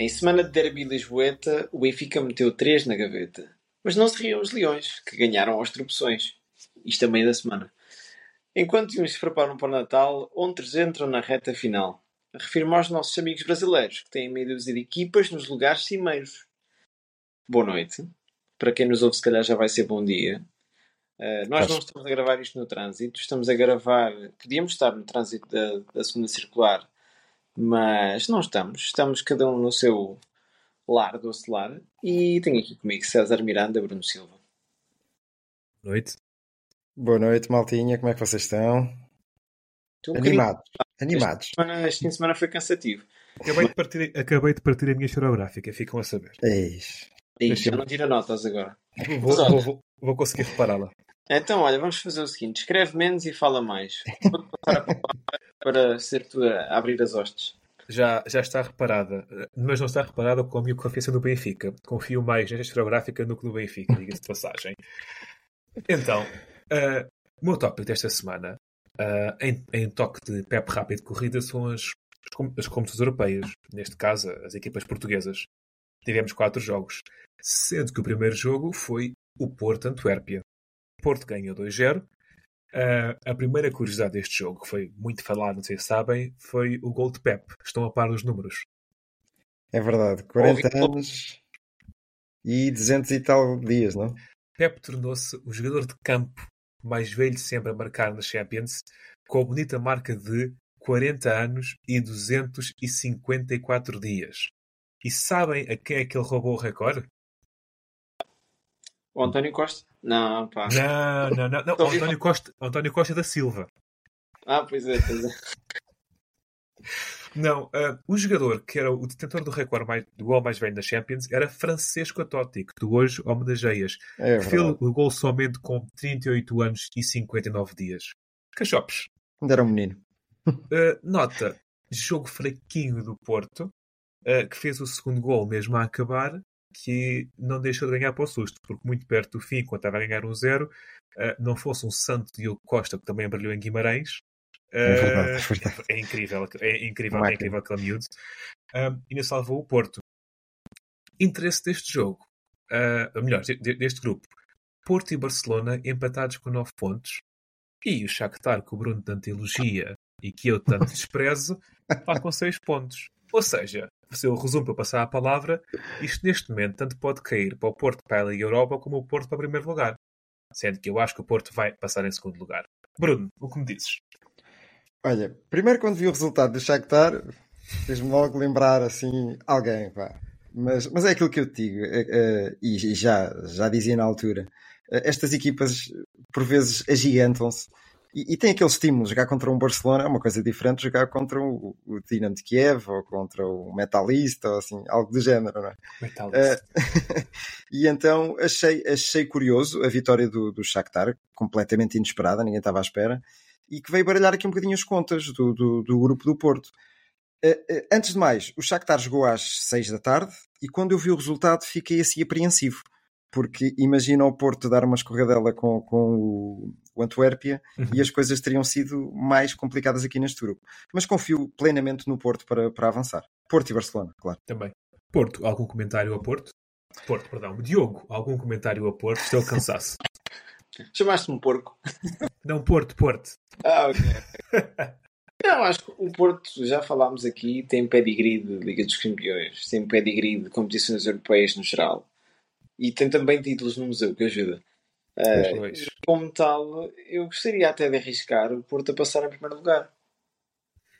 Em semana de derby lisboeta, o Benfica meteu 3 na gaveta. Mas não se riam os leões, que ganharam aos tropeções. Isto a meio da semana. Enquanto uns se preparam para o Natal, outros entram na reta final. Refirmo aos nossos amigos brasileiros, que têm meia dúzia de equipas nos lugares cimeiros. Boa noite. Para quem nos ouve, se calhar já vai ser bom dia. Uh, nós não estamos a gravar isto no trânsito, estamos a gravar. Podíamos estar no trânsito da, da segunda circular, mas não estamos. Estamos cada um no seu lar, doce lar. E tenho aqui comigo César Miranda, Bruno Silva. Boa noite. Boa noite, maltinha. Como é que vocês estão? Estou um bocadinho- Animados. Animados. Esta semana- Este fim de semana foi cansativo. Acabei de partir, acabei de partir a minha historiográfica, ficam a saber. Eis. Ih, Deixa-me- já não tira notas agora. Vou- vou- vou conseguir repará-la. Então, olha, vamos fazer o seguinte: escreve menos e fala mais. Vou passar para ser tu a abrir as hostes. Já, já está reparada, mas não está reparada com a minha confiança no Benfica. Confio mais nesta historiográfica do que no Benfica, diga-se de passagem. Então, ah, o meu tópico desta semana, ah, em, em toque de Pep rápido corrida, são as, as, com- as competições europeias. Neste caso, as equipas portuguesas. Tivemos quatro jogos, sendo que o primeiro jogo foi o Porto-Antuérpia. Porto ganhou 2-0. Ah, a primeira curiosidade deste jogo, que foi muito falado, não sei se sabem, foi o gol de Pep. Estão a par dos números. É verdade. 40 Ouvi- anos e 200 e tal dias, não? Pep tornou-se o jogador de campo mais velho de sempre a marcar na Champions, com a bonita marca de 40 anos e 254 dias. E sabem a quem é que ele roubou o recorde? O António Costa? Não, pá. Não, não, não. não. O António, Costa, António Costa da Silva. Ah, pois é, pois é. Não, ah, o jogador que era o detentor do recorde mais, do gol mais velho na Champions era Francesco Totti, que tu hoje homenageias. É que fez o gol somente com 38 anos e 59 dias. Cachopes. Ainda era um menino. Uh, nota, jogo fraquinho do Porto, uh, que fez o segundo gol mesmo a acabar, que não deixou de ganhar para o susto, porque muito perto do fim, quando estava a ganhar um zero, uh, não fosse um santo Diogo Costa, que também brilhou em Guimarães. É verdade, uh, é verdade. é incrível, é incrível, é incrível aquele miúdo. Um, ainda salvou o Porto. Interesse deste jogo, uh, melhor, de- de- deste grupo. Porto e Barcelona empatados com 9 pontos. E o Shakhtar, que o Bruno tanto elogia e que eu tanto desprezo, está com 6 pontos. Ou seja, se eu resumo para passar a palavra, isto neste momento tanto pode cair para o Porto para a Liga Europa como o Porto para o primeiro lugar. Sendo que eu acho que o Porto vai passar em segundo lugar. Bruno, o que me dizes? Olha, primeiro quando vi o resultado do Shakhtar, fez-me logo lembrar assim alguém, pá. Mas, mas é aquilo que eu te digo, é- é, e já, já dizia na altura, é, estas equipas por vezes agigantam-se e, e tem aquele estímulo, jogar contra um Barcelona é uma coisa diferente de jogar contra o, o Dinamo de Kiev ou contra o Metalista ou assim, algo do género, não é? Metal. Eh, e então achei, achei curioso a vitória do, do Shakhtar, completamente inesperada, ninguém estava à espera, e que veio baralhar aqui um bocadinho as contas do, do, do grupo do Porto. Eh, eh, antes de mais, o Shakhtar jogou às 6 da tarde e quando eu vi o resultado fiquei assim apreensivo, porque imagina o Porto dar uma escorregadela com, com o, o Antuérpia Uhum. e as coisas teriam sido mais complicadas aqui neste grupo. Mas confio plenamente no Porto para, para avançar. Porto e Barcelona, claro. Também. Porto, algum comentário a Porto? Porto, perdão. Diogo, algum comentário a Porto? Se ele cansasse. Chamaste-me porco. Não, Porto, Porto. Ah, ok. Não, acho que o Porto, já falámos aqui, tem pedigree de Liga dos Campeões, tem pedigree de competições europeias no geral e tem também títulos no museu, que ajuda. Ah, como tal, eu gostaria até de arriscar o Porto a passar em primeiro lugar.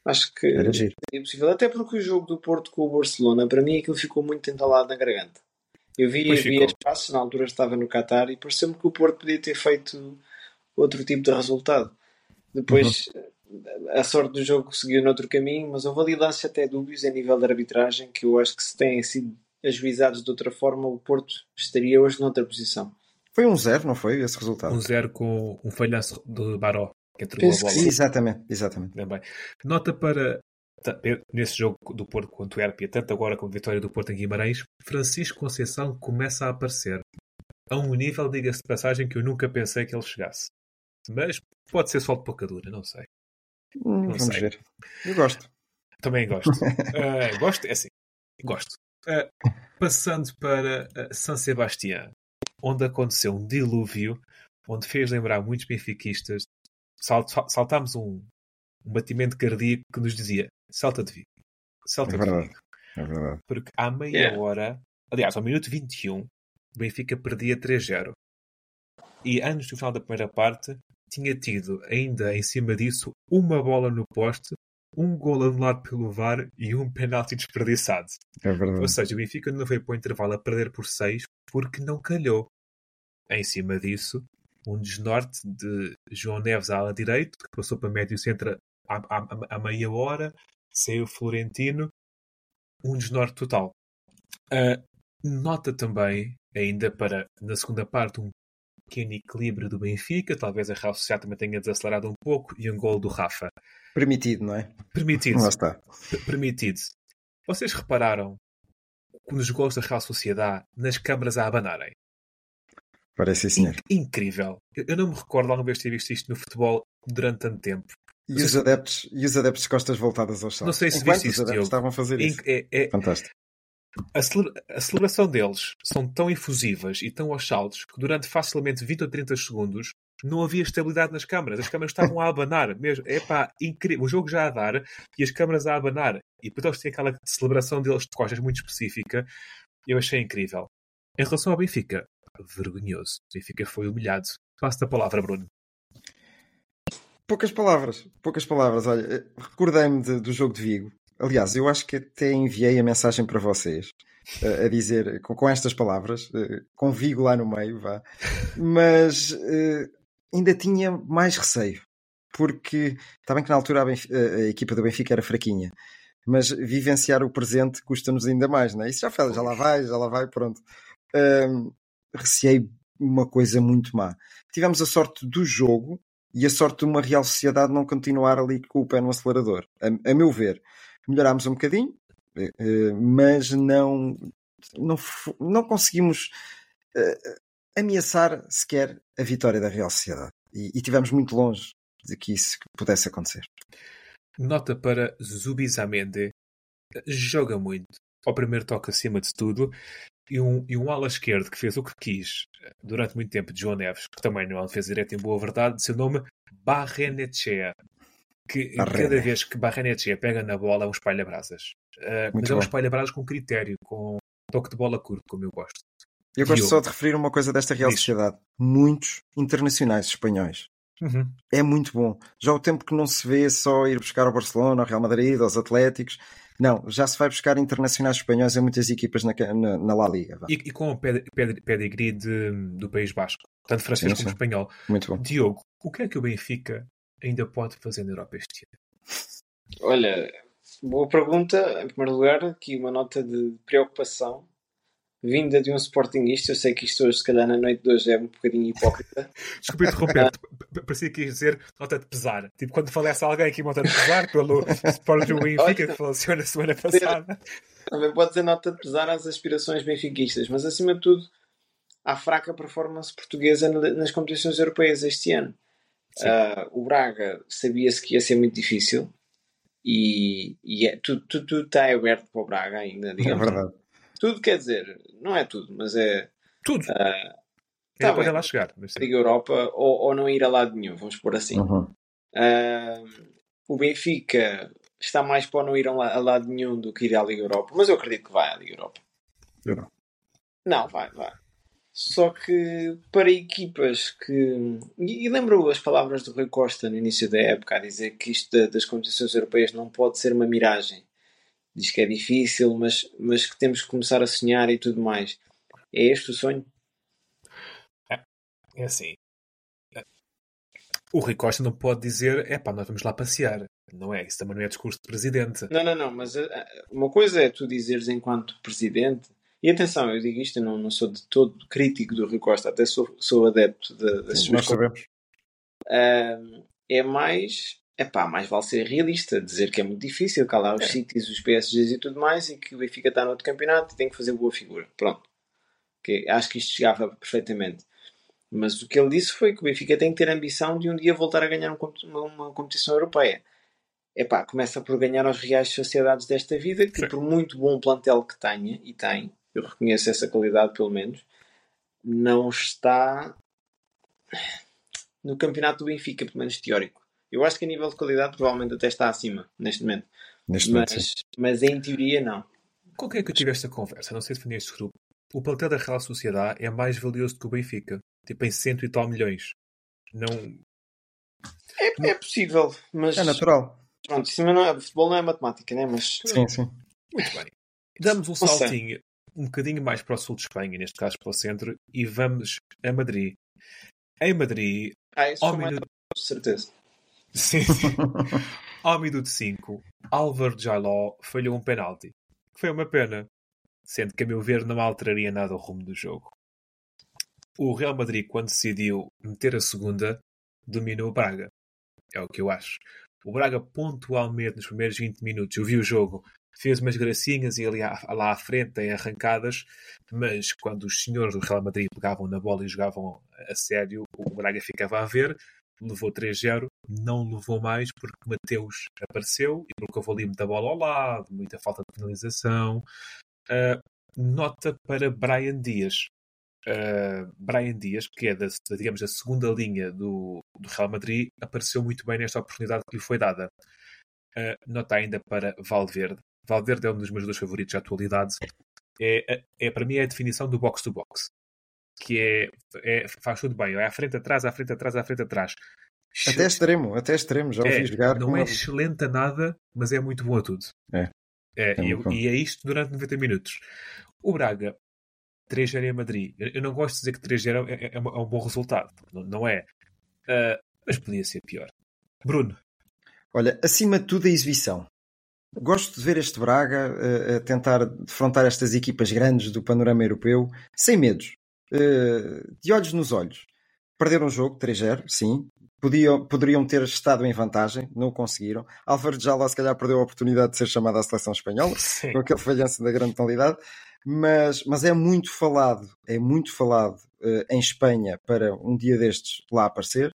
Acho que Era giro. é possível, até porque o jogo do Porto com o Barcelona, para mim, aquilo ficou muito entalado na garganta. Eu vi, Pois vi as passos, na altura estava no Qatar e pareceu-me que o Porto podia ter feito outro tipo de resultado. Depois, a sorte do jogo seguiu noutro caminho, mas houve ali lances até dúbios a nível de arbitragem que eu acho que se têm sido ajuizados de outra forma, o Porto estaria hoje noutra posição. Foi um zero, não foi esse resultado? Um zero com um falhanço de Baró, que entregou Penso a que bola. sim, exatamente, exatamente. Também. Nota para nesse jogo do Porto com o Antuérpia, tanto agora como a vitória do Porto em Guimarães, Francisco Conceição começa a aparecer a um nível, diga-se de passagem, que eu nunca pensei que ele chegasse. Mas pode ser só de pouca dura, não sei. Hum, Não vamos sei. ver. Eu gosto. Também gosto. Ah, gosto, é assim, gosto. Ah, passando para ah, San Sebastián, onde aconteceu um dilúvio, onde fez lembrar muitos benfiquistas. Sal- sal- saltámos um, um batimento cardíaco que nos dizia Celta de Vigo. Celta É de verdade. Vigo. É verdade. Porque à meia Yeah. hora, aliás, ao minuto 21, o Benfica perdia 3-0. E antes do final da primeira parte, tinha tido ainda em cima disso uma bola no poste, um gol anulado pelo VAR e um penalti desperdiçado. É verdade. Ou seja, o Benfica não foi para o intervalo a perder por 6 porque não calhou. Em cima disso, um desnorte de João Neves à ala direito, que passou para médio centro à, à- à meia hora, saiu Florentino, um desnorte total. Ah, nota também, ainda para na segunda parte, um pequeno equilíbrio do Benfica, talvez a Real Sociedade também tenha desacelerado um pouco, e um gol do Rafa. Permitido, não é? Permitido. Lá está. Permitido. Vocês repararam nos gols da Real Sociedade nas câmaras a abanarem? Parece sim, senhor. In- incrível. Eu, não me recordo alguma vez ter visto isto no futebol durante tanto tempo. E os adeptos, e os adeptos de costas voltadas aos saltos. Não sei se Enquanto viste isso, Diogo. estavam a fazer isso. É- é- Fantástico. A, celebra- a celebração deles são tão efusivas e tão aos saltos que durante facilmente 20 ou 30 segundos não havia estabilidade nas câmaras. As câmaras estavam a abanar mesmo. É pá, incrível. O jogo já a dar e as câmaras a abanar. E depois eles têm aquela celebração deles de costas muito específica. Eu achei incrível. Em relação ao Benfica, vergonhoso. O Benfica foi humilhado. Passo a palavra, Bruno. Poucas palavras, poucas palavras. Olha, recordei-me de- do jogo de Vigo. Aliás, eu acho que até enviei a mensagem para vocês a dizer com, com estas palavras, eh, com Vigo lá no meio, vá. Mas eh, ainda tinha mais receio, porque está bem que na altura a, Benf- a- equipa do Benfica era fraquinha, mas vivenciar o presente custa-nos ainda mais, não é? Isso já faz, já lá vai, já lá vai, pronto. Ahm, receei uma coisa muito má. Tivemos a sorte do jogo e a sorte de uma Real Sociedade não continuar ali com o pé no acelerador. A, a meu ver, melhorámos um bocadinho, eh, eh, mas não, não, não conseguimos eh, ameaçar sequer a vitória da Real Sociedade. E, e tivemos muito longe de que isso pudesse acontecer. Nota para Zubizamende. Joga muito. Ao primeiro toque acima de tudo. E um, e um ala esquerdo que fez o que quis durante muito tempo de João Neves, que também não é um defesa direito em boa verdade, de seu nome Barrenechea. Que cada vez que Barrenechea pega na bola é um espalha-brasas. Eh, Muito mas é um bom. espalha-brasas com critério, com toque de bola curto, como eu gosto. Eu gosto Diogo. só de referir uma coisa desta Real Diz. Sociedade. Muitos internacionais espanhóis. Uhum. É muito bom. Já o tempo que não se vê só ir buscar ao Barcelona, ao Real Madrid, aos Atléticos. Não, já se vai buscar internacionais espanhóis em muitas equipas na, na, na La Liga. E, e com o ped- ped- pedigree do País Basco, tanto francês Sim, como sim. espanhol. Muito bom. Diogo, o que é que o Benfica ainda pode fazer na Europa este ano? Olha, boa pergunta. Em primeiro lugar, aqui uma nota de preocupação vinda de um Sportingista. Eu sei que isto hoje, se calhar na noite de hoje, é um bocadinho hipócrita. Desculpa interromper, p- parecia que ias dizer nota de pesar. Tipo, quando falece alguém aqui nota de pesar pelo Sport do Benfica que faleceu na semana passada. Também pode ser nota de pesar às aspirações benfiquistas, mas acima de tudo, há fraca performance portuguesa na- nas competições europeias este ano. Ah, o Braga sabia-se que ia ser muito difícil e, e é, tudo, tudo, tudo está aberto para o Braga ainda, É digamos. verdade. Tudo quer dizer, não é tudo, mas é Tudo. Ainda tá pode bem. lá chegar. Liga Europa ou, ou não ir a lado nenhum, vamos pôr assim. Uhum. Ah, o Benfica está mais para não ir a lado nenhum do que ir à Liga Europa, mas eu acredito que vai à Liga Europa. Eu não. Não, vai, vai. Só que para equipas que. E, lembro as palavras do Rui Costa no início da época a dizer que isto da- das competições europeias não pode ser uma miragem. Diz que é difícil, mas, mas que temos que começar a sonhar e tudo mais. É este o sonho? É assim. O Rui Costa não pode dizer, é pá, nós vamos lá passear. Não é, isso também não é discurso de presidente. Não, não, não, mas uh, uma coisa é tu dizeres enquanto presidente, e atenção, eu digo isto, eu não, não sou de todo crítico do Rui Costa, até sou, sou adepto de, das suas nós sabemos. Uh, é mais, é pá, mais vale ser realista, dizer que é muito difícil, calar os É. sítios, os PSGs e tudo mais, e que o Benfica está no outro campeonato e tem que fazer boa figura. Pronto. Ok, Acho que isto chegava perfeitamente. Mas o que ele disse foi que o Benfica tem que ter a ambição de um dia voltar a ganhar um uma, uma competição europeia. Epá, começa por ganhar aos reais sociedades desta vida, que Sim. por muito bom plantel que tenha, e tem, eu reconheço essa qualidade pelo menos, não está no campeonato do Benfica, pelo menos teórico. Eu acho que a nível de qualidade provavelmente até está acima, neste momento. Neste momento, sim. Mas, mas em teoria não. Com quem é que eu tive esta conversa? Não sei se foi neste grupo. O plantel da Real Sociedade é mais valioso que o Benfica. Tipo em cento e tal milhões. Não. É, é possível, mas É natural. pronto, isso não é, futebol não é matemática, né? Mas Sim, sim. Muito bem. Damos um saltinho um bocadinho mais para o sul de Espanha, neste caso para o centro, e vamos a Madrid. Em Madrid, ah, isso ao minuto, de certeza. sim, sim. ao minuto 5, Álvaro Jaló falhou um penalti. Que foi uma pena, sendo que, a meu ver, não alteraria nada o rumo do jogo. O Real Madrid, quando decidiu meter a segunda, dominou o Braga. É o que eu acho. O Braga, pontualmente, nos primeiros 20 minutos, eu vi o jogo, fez umas gracinhas e ali à- lá à frente em arrancadas, mas quando os senhores do Real Madrid pegavam na bola e jogavam a sério, o Braga ficava a ver, levou 3-0, não levou mais porque Mateus apareceu e houve ali muita bola ao lado, muita falta de penalização. Ah, nota para Brian Dias. Uh, Brian Dias, que é da, digamos, da segunda linha do, do Real Madrid, apareceu muito bem nesta oportunidade que lhe foi dada. Uh, nota ainda para Valverde. Valverde é um dos meus dois favoritos da atualidade. É, é, para mim é a definição do box-to-box. Que é, é, faz tudo bem. É à frente, atrás, à frente, atrás, à frente, atrás. Até extremo, até extremo. Já ouvi É, jogar. não é uma- excelente a nada, mas é muito bom a tudo. É. É, É e, e é isto durante 90 minutos. O Braga, 3-0 em Madrid. Eu, não gosto de dizer que 3-0 é, é, é um é um bom resultado. Não, não é. Ah, mas podia ser pior. Bruno, Olha, acima de tudo a exibição. Gosto de ver este Braga eh, a tentar defrontar estas equipas grandes do panorama europeu sem medos, eh, de olhos nos olhos. Perderam o jogo 3-0, sim. Podiam, poderiam ter estado em vantagem, não o conseguiram. Álvaro Jalá se calhar perdeu a oportunidade de ser chamado à seleção espanhola, sim. com aquele falhanço da grande tonalidade, mas, mas é muito falado, é muito falado eh, em Espanha para um dia destes lá aparecer.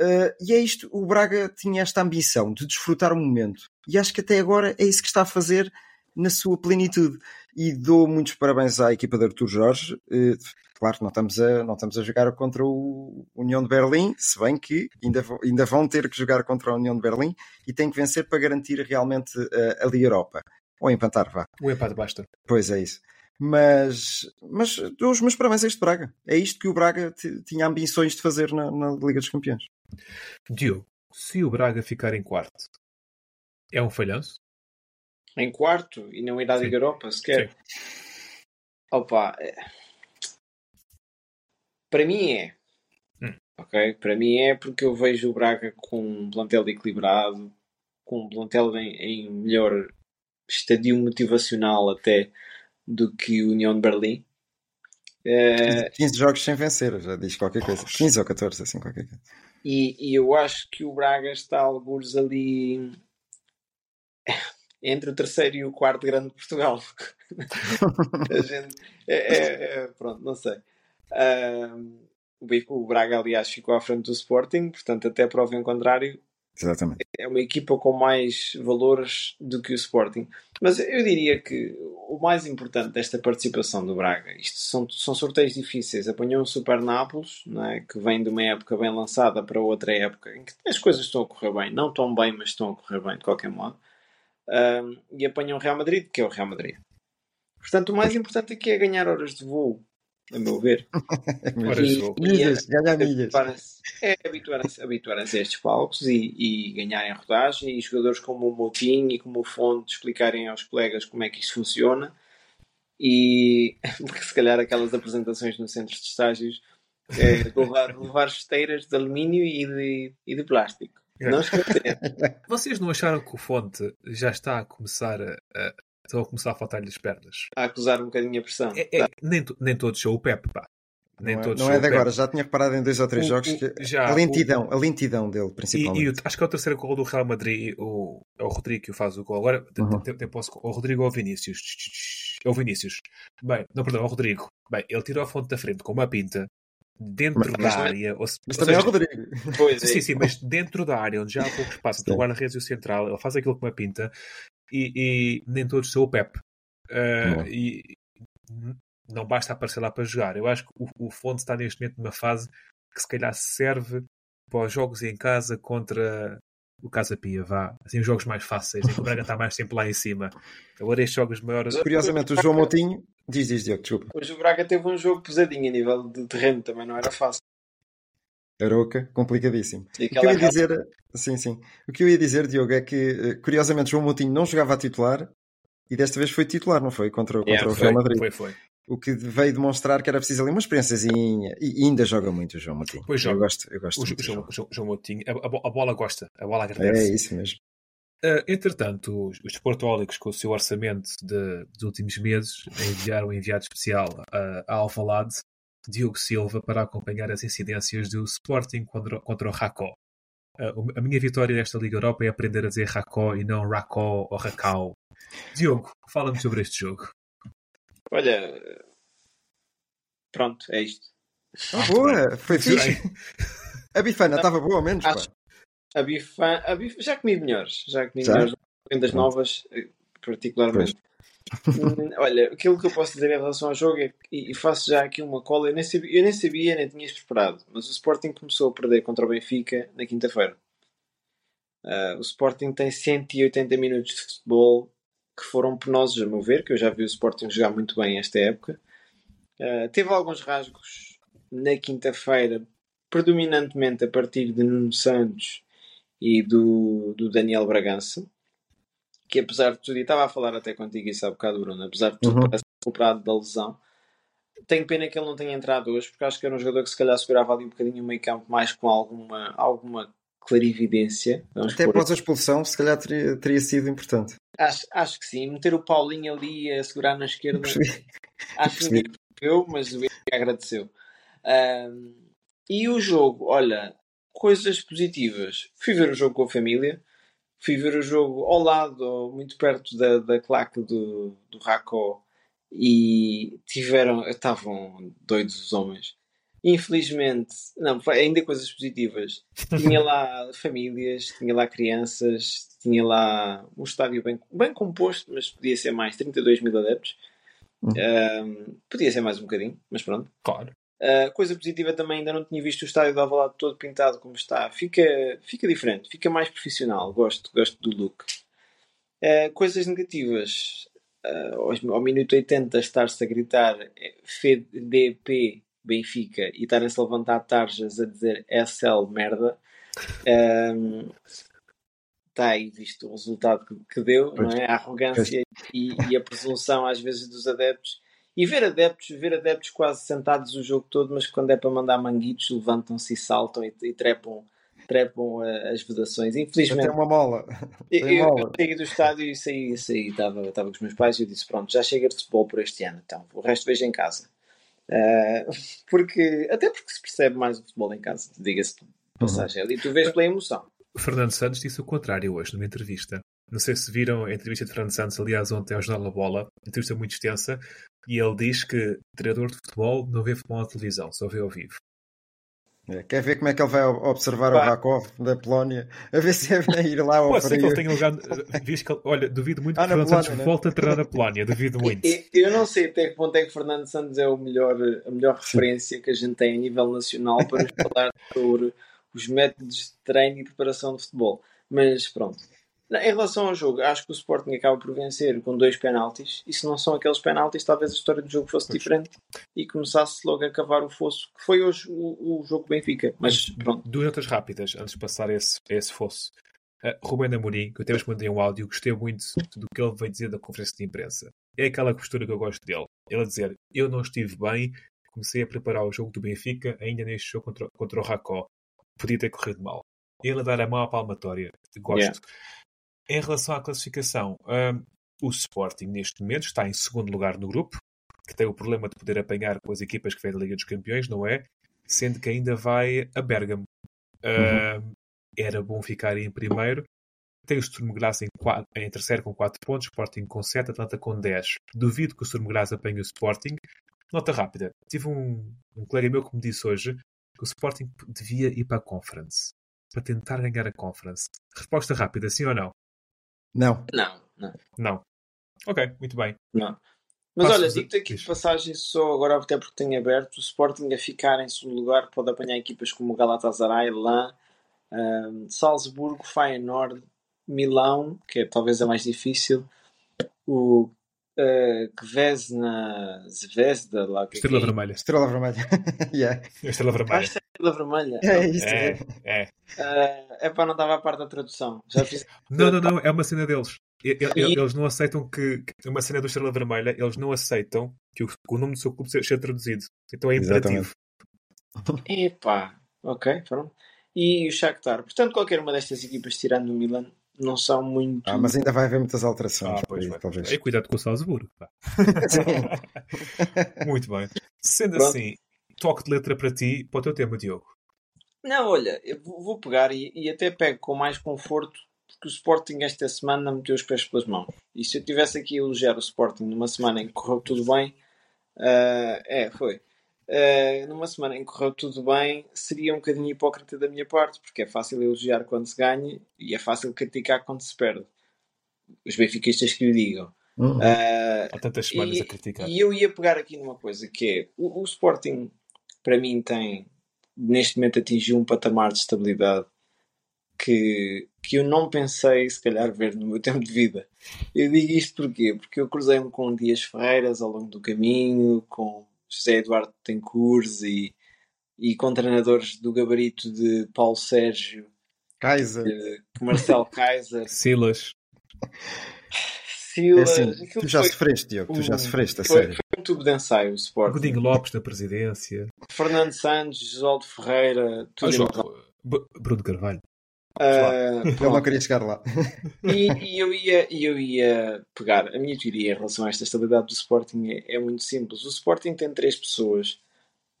Uh, e é isto, o Braga tinha esta ambição de desfrutar o momento. E acho que até agora é isso que está a fazer na sua plenitude. E dou muitos parabéns à equipa de Artur Jorge. Uh, claro que não estamos, a, não estamos a jogar contra o União de Berlim, se bem que ainda, vão- ainda vão ter que jogar contra a União de Berlim e têm que vencer para garantir realmente uh, a Liga Europa. Ou empatar, vá. O empate basta. Pois é isso. Mas, mas dou os meus parabéns a este Braga. É isto que o Braga tinha ambições de fazer na, na Liga dos Campeões. Diogo, se o Braga ficar em quarto, é um falhanço? Em quarto e não ir à Sim. Liga Europa sequer. Sim. Opa, é- para mim é. Hum. Ok? Para mim é porque eu vejo o Braga com um plantel equilibrado, com um plantel em, em melhor estadio motivacional até do que o União de Berlim. Eh, 15 jogos sem vencer, já diz qualquer coisa. 15 ou 14, assim, qualquer coisa. E, e eu acho que o Braga está alguns ali entre o terceiro e o quarto grande de Portugal. A gente, é, é- é- pronto, não sei. O Braga, aliás, ficou à frente do Sporting, portanto, até prova em contrário, Exatamente. é uma equipa com mais valores do que o Sporting. Mas eu diria que o mais importante desta participação do Braga, isto são, são sorteios difíceis. Apanhou um Super Nápoles, é? que vem de uma época bem lançada para outra época, em que as coisas estão a correr bem. Não tão bem, mas estão a correr bem de qualquer modo. Ahm, e apanham o Real Madrid, que é o Real Madrid. Portanto, o mais importante aqui é ganhar horas de voo, a meu ver. Voo. Milhas, ganhar milhas. Habituarem-se- É habituarem-se a estes palcos e, e ganharem rodagem e jogadores como o Moutinho e como o Fonte explicarem aos colegas como é que isto funciona e porque se calhar aquelas apresentações no centro de estágios É, levar, levar esteiras de alumínio e de, e de plástico. Não esquecer. Vocês não acharam que o Fonte já está a começar a, a, estão a começar a faltar-lhe as pernas? A acusar um bocadinho a pressão. É, é, nem, to- nem todos são o Pepe, pá. Nem Não é, não é o de agora, já tinha reparado em dois ou três O- jogos o- que já, a o- lentidão, a lentidão dele, E, principalmente. e o- acho que é o terceiro gol do Real Madrid, o, é o Rodrigo que faz o gol. Agora, Uhum. tem- tem- posso- o Rodrigo ou o Vinícius? É o Vinícius. Bem, não, perdão, é o Rodrigo. Bem, ele tirou a fonte da frente com uma pinta dentro Mas- da mas- área. Ou, Mas ou também é o Rodrigo. Pois é. Sim, sim, mas dentro da área onde já há pouco espaço entre o guarda-redes e o central, ele faz aquilo com uma pinta e, e nem todos são o Pep. Uh, Não. e não basta aparecer lá para jogar. Eu acho que o, o Fonte está neste momento numa fase que se calhar serve para os jogos em casa contra o Casa Pia, vá. Assim, os jogos mais fáceis, em que o Braga está mais sempre lá em cima. Agora estes jogos maiores. Curiosamente, o João Moutinho. Diz, diz, Diogo, desculpa. Hoje o Braga teve um jogo pesadinho a nível de terreno, também não era fácil. Aroca, complicadíssimo. O que eu ia dizer, sim, sim. O que eu ia dizer, Diogo, é que eh, curiosamente João Moutinho não jogava a titular e desta vez foi titular, não foi? Contra, contra Yeah, o Real Madrid. foi, foi. O que veio demonstrar que era preciso ali uma experiênciazinha. E ainda joga muito o João Moutinho. Pois eu joga. gosto, eu gosto O, muito João, João. João, Moutinho, a, a bo- a bola gosta, a bola agradece. É isso mesmo. Uh, entretanto, os, os desportólicos, com o seu orçamento de- dos últimos meses, enviaram um enviado especial uh, a Alvalade, Diogo Silva, para acompanhar as incidências do Sporting contra, contra o Racó. Uh, o- a minha vitória nesta Liga Europa é aprender a dizer Racó e não Racó ou Racau. Diogo, fala-me sobre este jogo. Olha, pronto, é isto. Ah, boa, foi fixe. A bifana estava boa, ao menos. Acho-. A bifan, a bif... já comi melhores, já comi Já? melhores, vendas novas, eh, particularmente. Hum, Olha, aquilo que eu posso dizer em relação ao jogo é e faço já aqui uma cola, eu nem sabia, eu nem, sabia nem tinha preparado, mas o Sporting começou a perder contra o Benfica na quinta-feira. Ah, o Sporting tem 180 minutos de futebol que foram penosos, a meu ver, que eu já vi o Sporting jogar muito bem esta época. Ah, teve alguns rasgos na quinta-feira, predominantemente a partir de Nuno Santos e do, do Daniel Bragança, que apesar de tudo, e estava a falar até contigo isso há bocado, Bruno, apesar de tudo, Uhum. parece recuperado da lesão. Tenho pena que ele não tenha entrado hoje, porque acho que era um jogador que se calhar segurava ali um bocadinho o meio campo mais com alguma, alguma clarividência. Até após a expulsão, se calhar teria, teria sido importante. Acho, acho que sim. Meter o Paulinho ali a segurar na esquerda. Percebi. Acho que ninguém percebeu, mas o agradeceu. Ahm, e o jogo, olha, coisas positivas. Fui ver o jogo com a família. Fui ver o jogo ao lado, muito perto da, da claque do, do Racó. E tiveram, estavam doidos os homens. Infelizmente, não, ainda coisas positivas. Tinha lá famílias, tinha lá crianças, tinha lá um estádio bem, bem composto, mas podia ser mais 32 mil adeptos. Uhum. Um, podia ser mais um bocadinho, mas pronto. Claro. Uh, coisa positiva também, ainda não tinha visto o estádio de Alvalade todo pintado como está. Fica, fica diferente, fica mais profissional. Gosto, gosto do look. Uh, coisas negativas. Uh, ao, minuto 80 estar-se a gritar eh, FDP Benfica e estarem-se a levantar tarjas a dizer SL merda. Um, está aí visto o resultado que, que deu, não é? A arrogância e, e a presunção às vezes dos adeptos. E ver adeptos, ver adeptos quase sentados o jogo todo, mas quando é para mandar manguitos levantam-se e saltam e, e trepam, trepam eh, as vedações. Infelizmente, Até uma mola. eu, Tem eu mola. saí do estádio e saí, saí estava, estava com os meus pais e eu disse: Pronto, já chega de futebol por este ano, então o resto vejo em casa. Ah, porque, até porque se percebe mais o futebol em casa, diga-se passagem. Ali tu vês pela emoção. O Fernando Santos disse o contrário hoje, numa entrevista. Não sei se viram a entrevista de Fernando Santos, aliás, ontem ao Jornal da Bola, entrevista muito extensa, e ele diz que treinador de futebol não vê futebol na televisão, só vê ao vivo. É, Quer ver como é que ele vai observar o. Rakov da Polónia? A ver se é ir lá ao Pode ser que ele tenha lugar. Diz que, olha, duvido muito Ah, que na Fernando Santos né? volte a treinar na Polónia, duvido muito. Eu não sei até que ponto é que Fernando Santos é o melhor, a melhor referência que a gente tem a nível nacional para nos falar sobre os métodos de treino e preparação de futebol. Mas pronto. Em relação ao jogo, acho que o Sporting acaba por vencer com dois penaltis. E se não são aqueles penaltis, talvez a história do jogo fosse diferente e começasse logo a cavar o fosso, que foi hoje o, o jogo Benfica. Mas pronto. Duas notas rápidas antes de passar a esse, a esse fosso. Uh, Rubén Amorim, que eu até vos mandei um áudio, gostei muito do que ele veio dizer da conferência de imprensa. É aquela postura que eu gosto dele. Ele a dizer: Eu não estive bem Comecei a preparar o jogo do Benfica ainda neste jogo contra, contra o Racó. Podia ter corrido mal. Ele a dar a mão à palmatória. Gosto. Yeah. Em relação à classificação, hum, o Sporting neste momento está em segundo lugar no grupo, que tem o problema de poder apanhar com as equipas que vêm da Liga dos Campeões, não é? Sendo que ainda vai a Bergamo. Hum, era bom ficar em primeiro. Tem o Sturm Graz em, em terceiro com 4 pontos, Sporting com 7, Atlanta com 10. Duvido que o Sturm Graz apanhe o Sporting. Nota rápida. Tive um, um colega meu que me disse hoje que o Sporting devia ir para a Conference. Para tentar ganhar a Conference. Resposta rápida, sim ou não? Não. Não, não, Não. Ok, muito bem. não. Mas Passo- olha, digo-te aqui de passagem só agora, até porque tenho aberto, o Sporting a ficar em segundo lugar pode apanhar equipas como Galatasaray, Lan, ahm, Salzburgo, Feyenoord, Milão, que é talvez a mais difícil, o uh, Kvezna Zvezda, lá que Estrela que é. Vermelha. Estrela Vermelha. yeah. Estrela Ah, Vermelha. é Estrela Vermelha. É isso. É, é. é para não estava a parte da tradução. Já fiz. Não, não, não, é uma cena deles. E- e- E- Eles não aceitam que, que uma cena do Estrela Vermelha, eles não aceitam que o, que o nome do seu clube seja seja traduzido. Então é imperativo. Epá, ok, pronto. E o Shakhtar. Portanto, qualquer uma destas equipas, tirando o Milan, não são muito. Ah, mas ainda vai haver muitas alterações. Ah, pois aí, talvez. E cuidado com o Salzburgo. Muito bem. Sendo Pronto. assim, toque de letra para ti, para o teu tema, Diogo. Não, olha, eu vou pegar e, e até pego com mais conforto, porque o Sporting esta semana meteu os pés pelas mãos. E se eu tivesse aqui a elogiar o Sporting numa semana em que correu tudo bem, ah, é, foi. Ah, numa semana em que correu tudo bem, seria um bocadinho hipócrita da minha parte, porque é fácil elogiar quando se ganha e é fácil criticar quando se perde. Os benfiquistas que o digam. Hum. Ah, Há tantas semanas e, a criticar. e eu ia pegar aqui numa coisa que é o, o Sporting para mim tem neste momento atingiu um patamar de estabilidade que, que eu não pensei se calhar ver no meu tempo de vida. Eu digo isto porquê? Porque eu cruzei-me com Dias Ferreiras ao longo do caminho, com José Eduardo Tencours e, e com treinadores do gabarito de Paulo Sérgio, Kaiser. de Marcelo Kaiser, Silas. É Silas. assim, aquilo tu já foi- sofreste, Diogo. Tu já um- sofreste, a foi, sério. foi um tubo de ensaio o Sporting. Godinho Lopes na presidência. Fernando Santos, Josualdo Ferreira, tudo Ah, Bruno Carvalho. Ah, Eu não queria chegar lá. e, e eu ia, eu ia pegar a minha teoria em relação a esta estabilidade do Sporting é, é muito simples. O Sporting tem três pessoas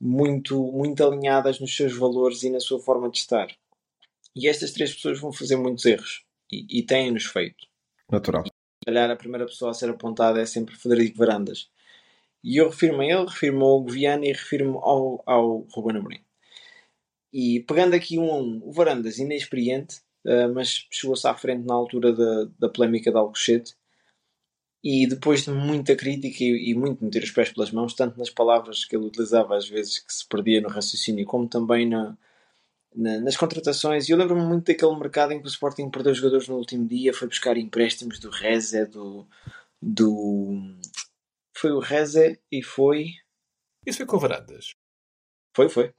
muito, muito alinhadas nos seus valores e na sua forma de estar. E estas três pessoas vão fazer muitos erros e, e têm-nos feito. Natural. Se calhar a primeira pessoa a ser apontada é sempre Frederico Varandas. E eu refiro-me a ele, refiro-me ao Viana e refiro-me ao, ao Ruben Amorim. E pegando aqui um a um, o Varandas, inexperiente, eh, mas chegou-se à frente na altura da, da polémica de Alcochete. E depois de muita crítica e, e muito meter os pés pelas mãos, tanto nas palavras que ele utilizava às vezes que se perdia no raciocínio, como também na, na- nas contratações. E eu lembro-me muito daquele mercado em que o Sporting perdeu jogadores no último dia, foi buscar empréstimos do Reze, do. do foi o Reze e foi. Isso foi com Varandas. Foi, foi.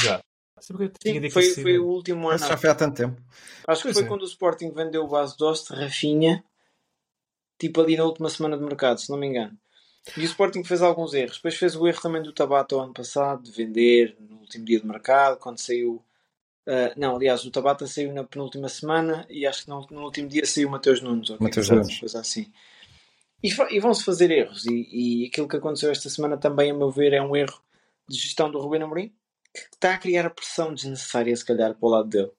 Já. Sempre que eu tinha Sim, foi, foi o último Mas ano. já foi há tanto tempo. Acho que Pois foi é. quando o Sporting vendeu o base Dost, Rafinha, tipo ali na última semana de mercado, se não me engano. E o Sporting fez alguns erros. Depois fez o erro também do Tabata o ano passado, de vender no último dia de mercado, quando saiu. ah, não, aliás, o Tabata saiu na penúltima semana e acho que no, no último dia saiu o Mateus Nunes. Mateus qualquer Nunes. Coisa assim. E, e vão-se fazer erros. E, e aquilo que aconteceu esta semana também, a meu ver, é um erro de gestão do Ruben Amorim, que está a criar a pressão desnecessária, se calhar, para o lado dele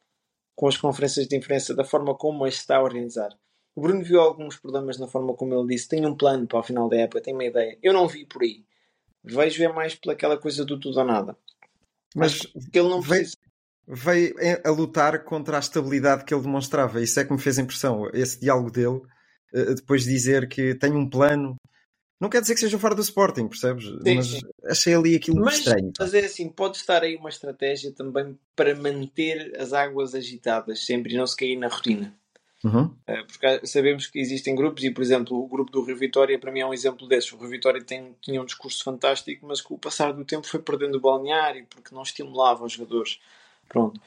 com as conferências de imprensa, da forma como este está a organizar. O Bruno viu alguns problemas na forma como ele disse: tem um plano para o final da época, tem uma ideia. Eu não vi por aí. Vejo é mais pelaquela coisa do tudo ou nada. Mas Que ele não veio, precisa. veio a lutar contra a estabilidade que ele demonstrava. Isso é que me fez impressão. Esse diálogo dele, eh, depois de dizer que tem um plano. Não quer dizer que seja fora do Sporting, percebes? Mas sim. achei ali aquilo Mas, estranho. mas é assim, pode estar aí uma estratégia também para manter as águas agitadas sempre e não se cair na rotina. Uhum. Eh, Porque sabemos que existem grupos e, por exemplo, o grupo do Rio Vitória para mim é um exemplo desses. O Rio Vitória tem, tinha um discurso fantástico, mas com o passar do tempo foi perdendo o balneário porque não estimulava os jogadores. Pronto.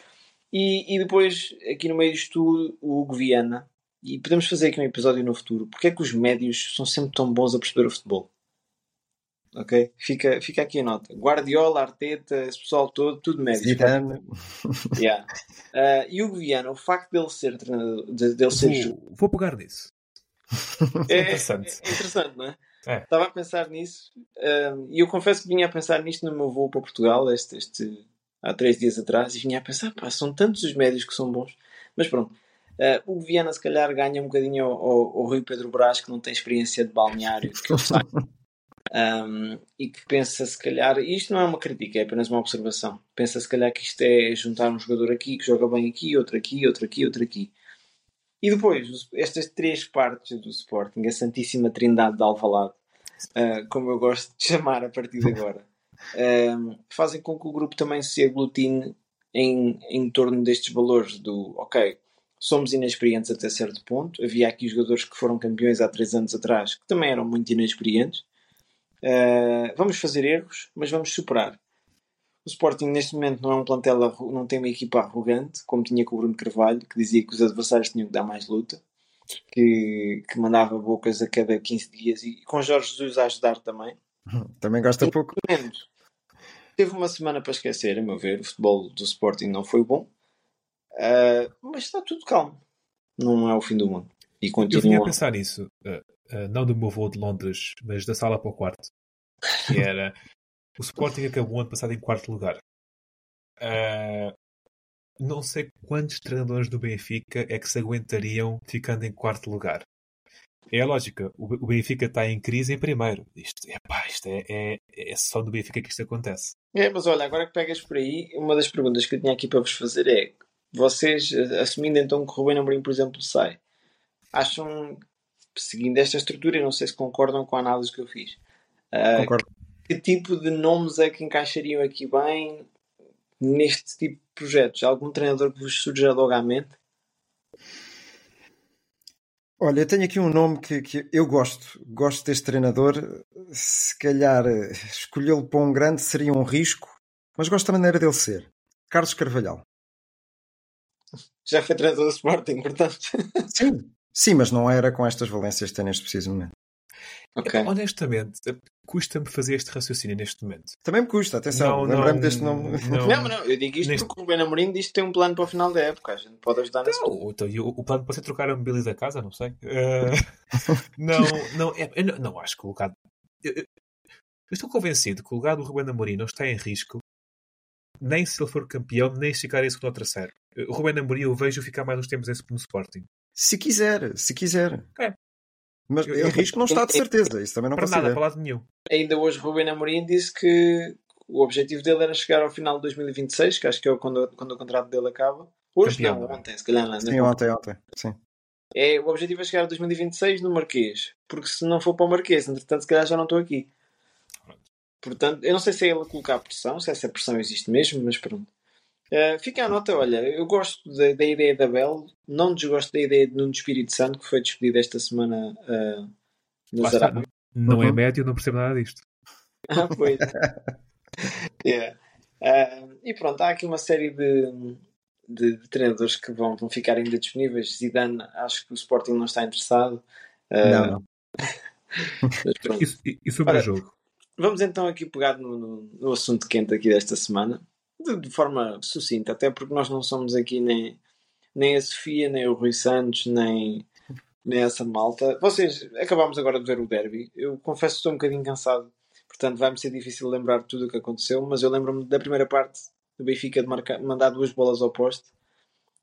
E, e depois, aqui no meio disto tudo, o Hugo Viana. E podemos fazer aqui um episódio no futuro. Porque é que os médios são sempre tão bons a perceber o futebol? Ok? Fica, fica aqui a nota. Guardiola, Arteta, esse pessoal todo, tudo médico. Zidane. Yeah. Uh, e o Viana, o facto dele ser treinador, de- dele ser Vou, vou pegar nisso. É, é Interessante. interessante, não é? É. Estava a pensar nisso um, e eu confesso que vinha a pensar nisto no meu voo para Portugal este, este- há três dias atrás e vinha a pensar, pá, são tantos os médios que são bons. Mas pronto, uh, o Viana se calhar ganha um bocadinho ao, ao, ao Rui Pedro Brás que não tem experiência de balneário, que eu saiba. Um, e que pensa se calhar, e isto não é uma crítica, é apenas uma observação. Pensa se calhar que isto é juntar um jogador aqui que joga bem aqui, outro aqui, outro aqui, outro aqui. E depois, estas três partes do Sporting, a Santíssima Trindade de Alvalade, ah, como eu gosto de chamar a partir de agora, fazem com que o grupo também se aglutine em, em torno destes valores do, ok, somos inexperientes até certo ponto, havia aqui jogadores que foram campeões há três anos atrás que também eram muito inexperientes, Ah, vamos fazer erros, mas vamos superar. O Sporting neste momento não é um plantel, não tem uma equipa arrogante, como tinha com o Bruno Carvalho, que dizia que os adversários tinham que dar mais luta, que, que mandava bocas a cada 15 dias e com Jorge Jesus a ajudar também. Também gosta pouco. Pelo menos, Teve uma semana para esquecer, a meu ver. O futebol do Sporting não foi bom, Ah, mas está tudo calmo. Não é o fim do mundo. E Eu vinha a continua. pensar nisso, uh, uh, não do meu voo de Londres, mas da sala para o quarto. Que era o Sporting acabou o ano passado em quarto lugar. Uh, não sei quantos treinadores do Benfica é que se aguentariam ficando em quarto lugar. É a lógica, o o Benfica está em crise em primeiro. Isto, epá, isto é, é, é só do Benfica que isto acontece. É, mas olha, agora que pegas por aí, uma das perguntas que eu tinha aqui para vos fazer é: vocês, eh, assumindo então que o Rubén Amorim, por exemplo, sai, acham, seguindo esta estrutura, e não sei se concordam com a análise que eu fiz, ah, Concordo. que tipo de nomes é que encaixariam aqui bem neste tipo de projetos? Algum treinador que vos surja logo à mente? Olha, eu tenho aqui um nome que, que eu gosto. Gosto deste treinador. Se calhar eh, escolhê-lo para um grande seria um risco, mas gosto da maneira dele ser. Carlos Carvalhal. Já foi treinador do Sporting, portanto. Sim. Sim, mas não era com estas valências que tem neste preciso momento. ok. Epá, honestamente, custa-me fazer este raciocínio neste momento. Também me custa, atenção. Não, Lembrei-me deste nome. não. Não, mas não, eu digo isto Neste- porque o Rubén Amorim diz que tem um plano para o final da época. A gente pode ajudar nesse Não, então, o, o plano pode ser trocar a mobília da casa, não sei. Eh, não, não, é, eu não, não acho que o lugar. Eu, eu- eu estou convencido que o lugar do Ruben Amorim não está em risco, nem se ele for campeão, nem se ficar em segundo ou terceiro. O Ruben Amorim eu vejo ficar mais uns tempos em- no Sporting. Se quiser, se quiser. É. Mas Eu- em eu- risco não está de certeza. Isso também não para considero. nada, para lado nenhum. Ainda hoje Rubén Amorim disse que o objetivo dele era chegar ao final de 2026, que acho que é quando, quando o contrato dele acaba. Hoje Campeão, não, é? ontem, se calhar não. Sim, não. ontem, ontem. Sim. É, o objetivo é chegar a 2026 no Marquês. Porque se não for para o Marquês, entretanto, se calhar já não estou aqui. Portanto, eu não sei se é ele a colocar pressão, se essa pressão existe mesmo, mas pronto. Uh, fica a nota, olha, eu gosto da, da ideia da Bel, não desgosto da ideia de Nuno Espírito Santo, que foi despedido esta semana uh, nos não, não é Uhum. médio, não percebo nada disto. Ah, pois. Yeah. Ah, e pronto, há aqui uma série de, de, de treinadores que vão, vão ficar ainda disponíveis. Zidane, acho que o Sporting não está interessado. Ah, Não, não. E, e- sobre o jogo? Vamos então aqui pegar no, no, no assunto quente aqui desta semana, de, de forma sucinta, até porque nós não somos aqui nem, nem a Sofia, nem o Rui Santos, nem, nem essa malta. Vocês, acabámos agora de ver o derby. Eu confesso que estou um bocadinho cansado, portanto vai-me ser difícil lembrar tudo o que aconteceu, mas eu lembro-me da primeira parte do Benfica de marcar, mandar duas bolas ao poste.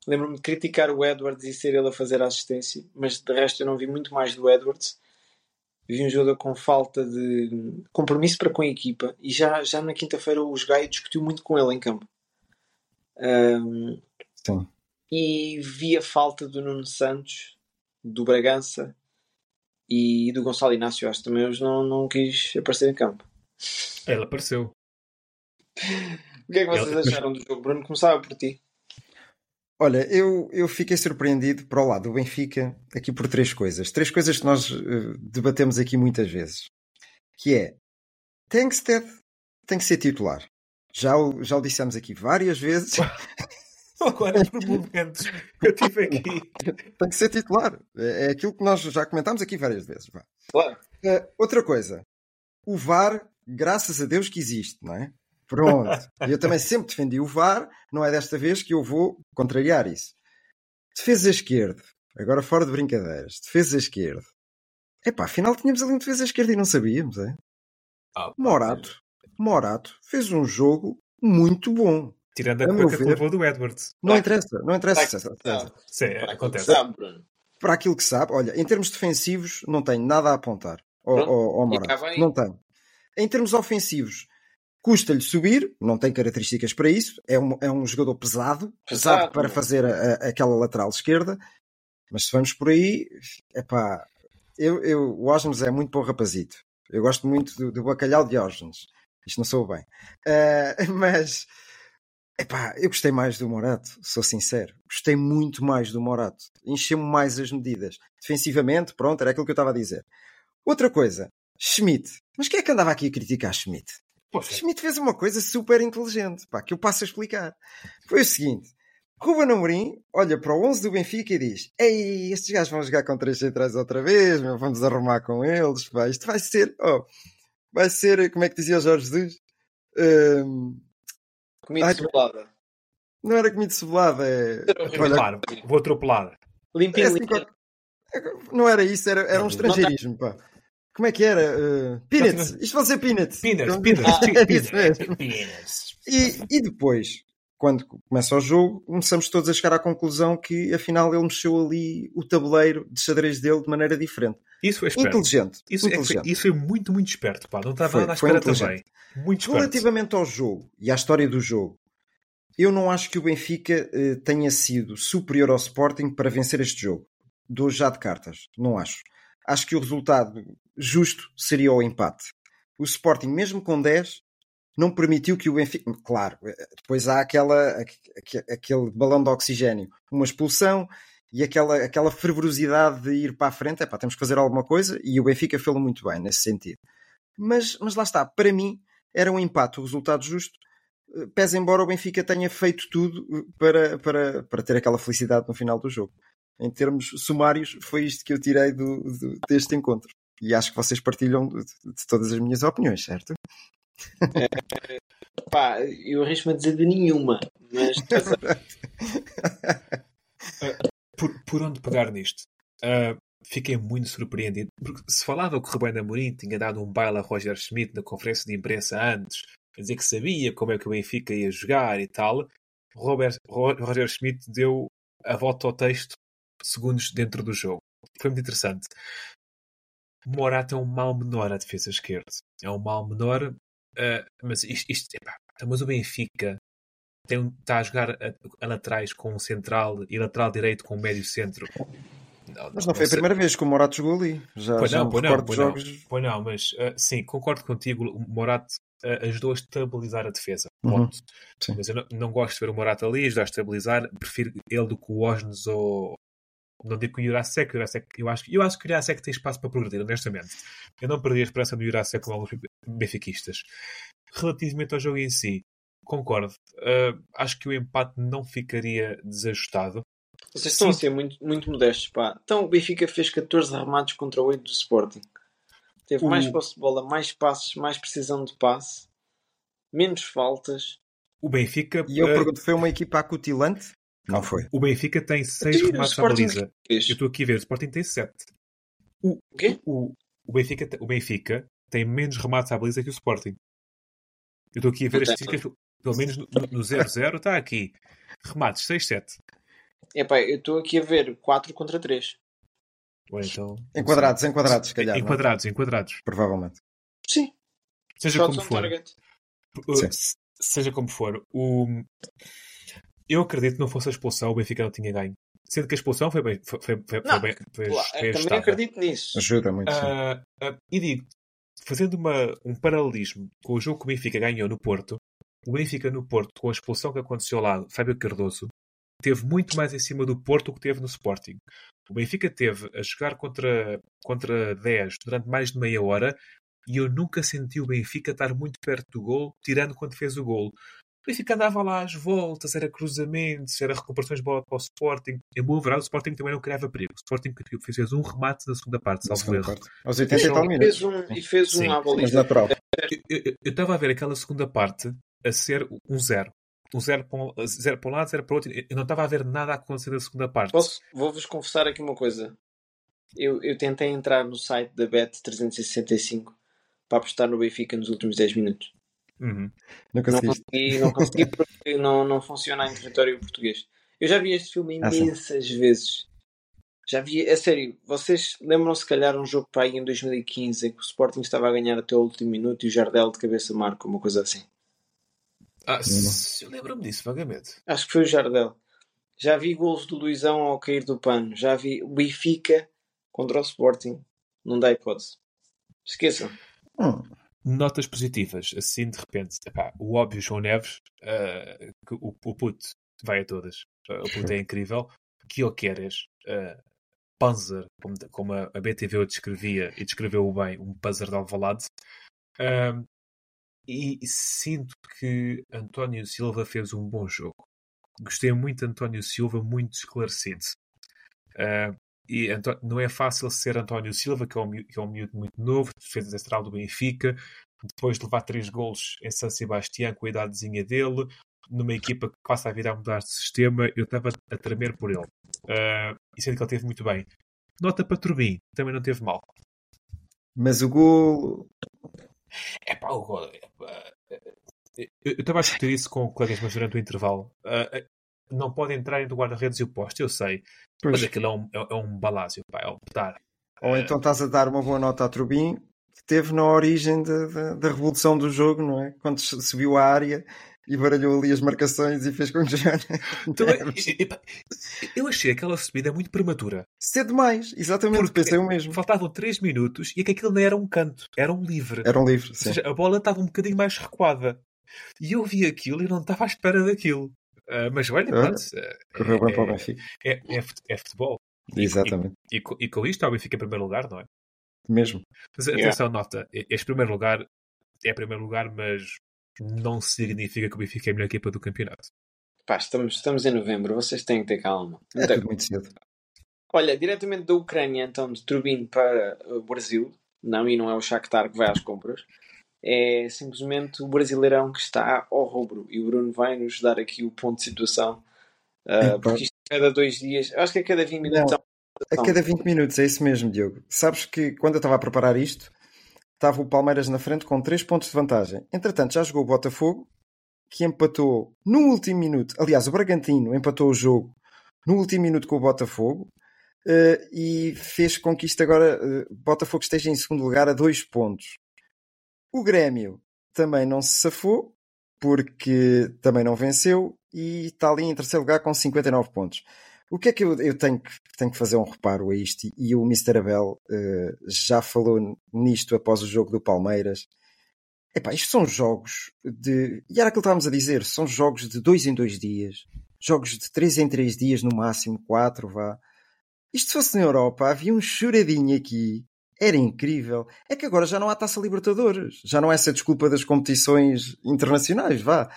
Lembro-me de criticar o Edwards e ser ele a fazer a assistência, mas de resto eu não vi muito mais do Edwards vi um jogador com falta de compromisso para com a equipa e já, já na quinta-feira o Gaio discutiu muito com ele em campo. Sim. e vi a falta do Nuno Santos, do Bragança e do Gonçalo Inácio. Acho que também hoje não, não quis aparecer em campo. Ele apareceu. O que é que vocês Ele- acharam do jogo? Bruno, começava por ti. Olha, eu, eu fiquei surpreendido para o lado do Benfica aqui por três coisas. Três coisas que nós eh, debatemos aqui muitas vezes. Que é, Tankstead tem que ser titular. Já o, já o dissemos aqui várias vezes. Agora, por momentos, eu tive aqui. tem que ser titular. É, é aquilo que nós já comentámos aqui várias vezes. Claro. Eh, outra coisa. O VAR Graças a Deus que existe, não é? Pronto. Eu também sempre defendi o VAR, não é desta vez que eu vou contrariar isso. Defesa esquerda. Agora fora de brincadeiras. Defesa esquerda. Epá, afinal tínhamos ali um defesa esquerda e não sabíamos, é? Ah, Morato. Morato fez um jogo muito bom. Tirando a A cueca que levou do Edwards. Não interessa, não interessa. Sabe. Sim, Vai que acontece. sabe. Para aquilo que sabe, olha, em termos defensivos, não tenho nada a apontar ao, Pronto, ao, ao e Morato. Não tenho. Em termos ofensivos, custa-lhe subir, não tem características para isso, é um, é um jogador pesado, pesado, Pesado, para é? fazer a- a- aquela lateral esquerda, mas se vamos por aí, epá, eu, eu, o Osnes é muito bom rapazito. Eu gosto muito do, do bacalhau de Osnes. Isto não sou bem. Ah, mas, epá, eu gostei mais do Morato, sou sincero. Gostei muito mais do Morato. Encheu-me mais as medidas. Defensivamente, pronto, era aquilo que eu estava a dizer. Outra coisa, Schmidt. Mas quem é que andava aqui a criticar Schmidt? Poxa, Schmidt fez uma coisa super inteligente, pá, que eu passo a explicar. Foi o seguinte: Ruben Amorim olha para o 11 do Benfica e diz: Ei, estes gajos vão jogar com três centrais outra vez, meu, vamos arrumar com eles, pá, isto vai ser, oh, vai ser, como é que dizia o Jorge Jesus? Hum, Comida Ai, cebolada. não era comida cebolada, é. Claro, vou atropelar. é Limpinho, assim, limpinho. não era isso, era, era um estrangeirismo, pá. Como é que era? Uh, peanuts. Isto vai ser peanuts. Peanuts, Então- peanuts, É isso mesmo. peanuts. E, e depois, quando começa o jogo, começamos todos a chegar à conclusão que afinal ele mexeu ali o tabuleiro de xadrez dele de maneira diferente. Isso foi esperto. Inteligente. Isso, é que foi, inteligente. isso foi muito, muito esperto. Pá. Não estava Foi- nada à foi espera inteligente. também. Muito esperto. Relativamente ao jogo e à história do jogo, eu não acho que o Benfica eh, tenha sido superior ao Sporting para vencer este jogo. Dou já de cartas. Não acho. Acho que o resultado justo seria o empate. O Sporting, mesmo com 10, não permitiu que o Benfica. Claro, eh, depois há aquela, aque- aquele balão de oxigênio, uma expulsão e aquela, aquela fervorosidade de ir para a frente. Epá, temos que fazer alguma coisa e o Benfica fez-lo muito bem nesse sentido. Mas, mas lá está, para mim era um empate, o resultado justo. eh, Pese embora o Benfica tenha feito tudo eh, para, para, para ter aquela felicidade no final do jogo. Em termos sumários, foi isto que eu tirei do, do- deste encontro. E acho que vocês partilham de, de todas as minhas opiniões, certo? Pá, eu arrisco-me a dizer de nenhuma. Mas Por, por onde pegar nisto? Ah, fiquei muito surpreendido. Porque se falava que o Rubén Amorim tinha dado um baile a Roger Schmidt na conferência de imprensa antes, a dizer que sabia como é que o Benfica ia jogar e tal, Robert, Ro- Roger Schmidt deu a volta ao texto segundos dentro do jogo. Foi muito interessante. Morata é um mal menor à defesa esquerda. É um mal menor, ah, mas isto, isto epá, mas o Benfica tem, está a jogar a, a laterais com um central e lateral direito com um médio centro. Não, Mas não foi a primeira vez que o Morato jogou ali. Já, Pois já não, pois não, pois não. jogos. Pois não, mas ah, sim, concordo contigo. O Morato ah, ajudou a estabilizar a defesa. Uhum. Mas eu não, não gosto de ver o Morato ali, ajudar a estabilizar. Prefiro ele do que o Osnes ou. Não digo que o Jurasek, o Jurasek eu, acho, que- eu acho que o Jurasek tem espaço para progredir, honestamente. Eu não perdi a esperança no Jurasek com alguns benfiquistas. Relativamente ao jogo em si, concordo. Ah, acho que o empate não ficaria desajustado. vocês estão Sim. a ser muito, muito modestos. Pá. Então o Benfica fez 14 remates contra 8 do Sporting. Teve O- mais posse de bola, mais passes, mais precisão de passe, menos faltas. O Benfica, E eu ah, pergunto, foi uma equipa acutilante? Não foi. o Benfica tem seis E o remates à baliza. Eu estou aqui a ver, o Sporting tem 7. O, quê? o, o, Benfica, o Benfica tem menos remates à baliza que o Sporting. Eu estou aqui a ver as Não estatísticas, pelo menos no no- no 0-0 está aqui. Remates 6-7. Epá, eu estou aqui a ver 4 contra 3. Ou então, Enquadrados, enquadrados, se calhar. não é? enquadrados, enquadrados. Provavelmente. Sim, Seja shots como for. target. Uh, Seja como for. O... Eu acredito que não fosse a expulsão, o Benfica não tinha ganho. Sendo que a expulsão foi bem. Foi, foi, foi, Não, bem, foi, Lá, foi também acredito nisso. Ajuda muito. Ah, ah, e digo, fazendo uma, um paralelismo com o jogo que o Benfica ganhou no Porto, o Benfica no Porto, com a expulsão que aconteceu lá, Fábio Cardoso, teve muito mais em cima do Porto do que teve no Sporting. O Benfica teve a jogar contra, contra 10 durante mais de meia hora e eu nunca senti o Benfica estar muito perto do gol, tirando quando fez o gol. Benfica andava lá às voltas, era cruzamentos, era recuperações de bola para o Sporting. Em boa verdade, o Sporting também não criava perigo. O Sporting fez um remate na segunda parte, salvo segunda erro. parte. Aos 80 e tal minutos. fez um, e fez um à baliza. Eu- estava a ver aquela segunda parte a ser um zero. Um zero para um, zero para um lado, zero para o outro. Eu não estava a ver nada a acontecer na segunda parte. Posso, vou-vos confessar aqui uma coisa. Eu, eu tentei entrar no site da Bet365 para apostar no Benfica nos últimos 10 minutos. Uhum. Não Não consegui, não consegui porque não, não funciona em território português. Eu já vi este filme Ah, imensas vezes. Já vi, é sério, vocês lembram se calhar um jogo para aí em 2015 em que o Sporting estava a ganhar até o último minuto e o Jardel de cabeça marca, uma coisa assim. Ah, se- eu lembro-me disso vagamente. Acho que foi o Jardel. Já vi golos do Luizão ao cair do pano. Já vi o Benfica contra o Sporting. Não dá hipótese. Esqueçam. Hum, Notas positivas, assim de repente. Epá, o óbvio João Neves, ah, que o, o puto vai a todas. Ah, o puto é incrível. Guilherme uh, Panzer, como, como a, a BTV o descrevia e descreveu bem, um Panzer de Alvalade. Ah, e sinto que António Silva fez um bom jogo. Gostei muito de António Silva, muito esclarecido. Ah, e Antó- não é fácil ser António Silva, que é um, que é um miúdo muito novo, defesa central do Benfica, depois de levar três golos em San Sebastián com a idadezinha dele, numa equipa que passa a vir a mudar de sistema, eu estava a tremer por ele. Ah, e sendo que ele teve muito bem. Nota para Turbin, também não teve mal. Mas o gol. É pá, o gol. epá, Eu eu estava a discutir isso com colegas meus durante o intervalo. Ah, não pode entrar entre o guarda-redes e o poste, eu sei. Pois. Mas aquilo é um, é, é um balásio, pá, é um petar. Ou então estás a dar uma boa nota à Trubin, que teve na origem da, da, da revolução do jogo, não é? Quando subiu à área e baralhou ali as marcações e fez com que já. Então, eu achei aquela subida muito prematura. Cedo demais, exatamente, Porque pensei o mesmo. Faltavam 3 minutos e é que aquilo não era um canto, era um livre. Era um livro, Ou sim. seja, a bola estava um bocadinho mais recuada. E eu vi aquilo e não estava à espera daquilo. Ah, mas olha, Olha, pronto, é- Correu bem é- para o Benfica. é, é fut- é futebol. Exatamente, E, co- e com isto, o Benfica em primeiro lugar, não é? mesmo. Mas Yeah. atenção, nota, este primeiro lugar é primeiro lugar, mas não significa que o Benfica é a melhor equipa do campeonato. Pá, estamos, estamos em novembro. Vocês têm que ter calma. É tudo muito cedo. Olha, diretamente da Ucrânia, então, de Turbin para o Brasil, não, e não é o Shakhtar que vai às compras, é simplesmente o brasileirão que está ao rubro. E o Bruno vai nos dar aqui o ponto de situação, Epá. porque isto é cada dois dias, acho que é cada 20 minutos. há uma A cada 20 minutos, é isso mesmo, Diogo. Sabes que quando eu estava a preparar isto, estava o Palmeiras na frente com 3 pontos de vantagem. Entretanto, já jogou o Botafogo, que empatou no último minuto. Aliás, o Bragantino empatou o jogo no último minuto com o Botafogo eh, e fez com que isto agora, eh, Botafogo esteja em segundo lugar a 2 pontos. O Grêmio também não se safou, porque também não venceu e está ali em terceiro lugar com 59 pontos. O que é que eu, eu tenho, que, tenho que fazer um reparo a isto? E o Mr. Abel eh, já falou nisto após o jogo do Palmeiras. Epá, isto são jogos de. E era aquilo que estávamos a dizer: são jogos de dois em dois dias, jogos de três em três dias, no máximo quatro, vá. Isto se fosse na Europa, havia um choradinho aqui, era incrível. É que agora já não há taça Libertadores, já não é essa desculpa das competições internacionais, vá.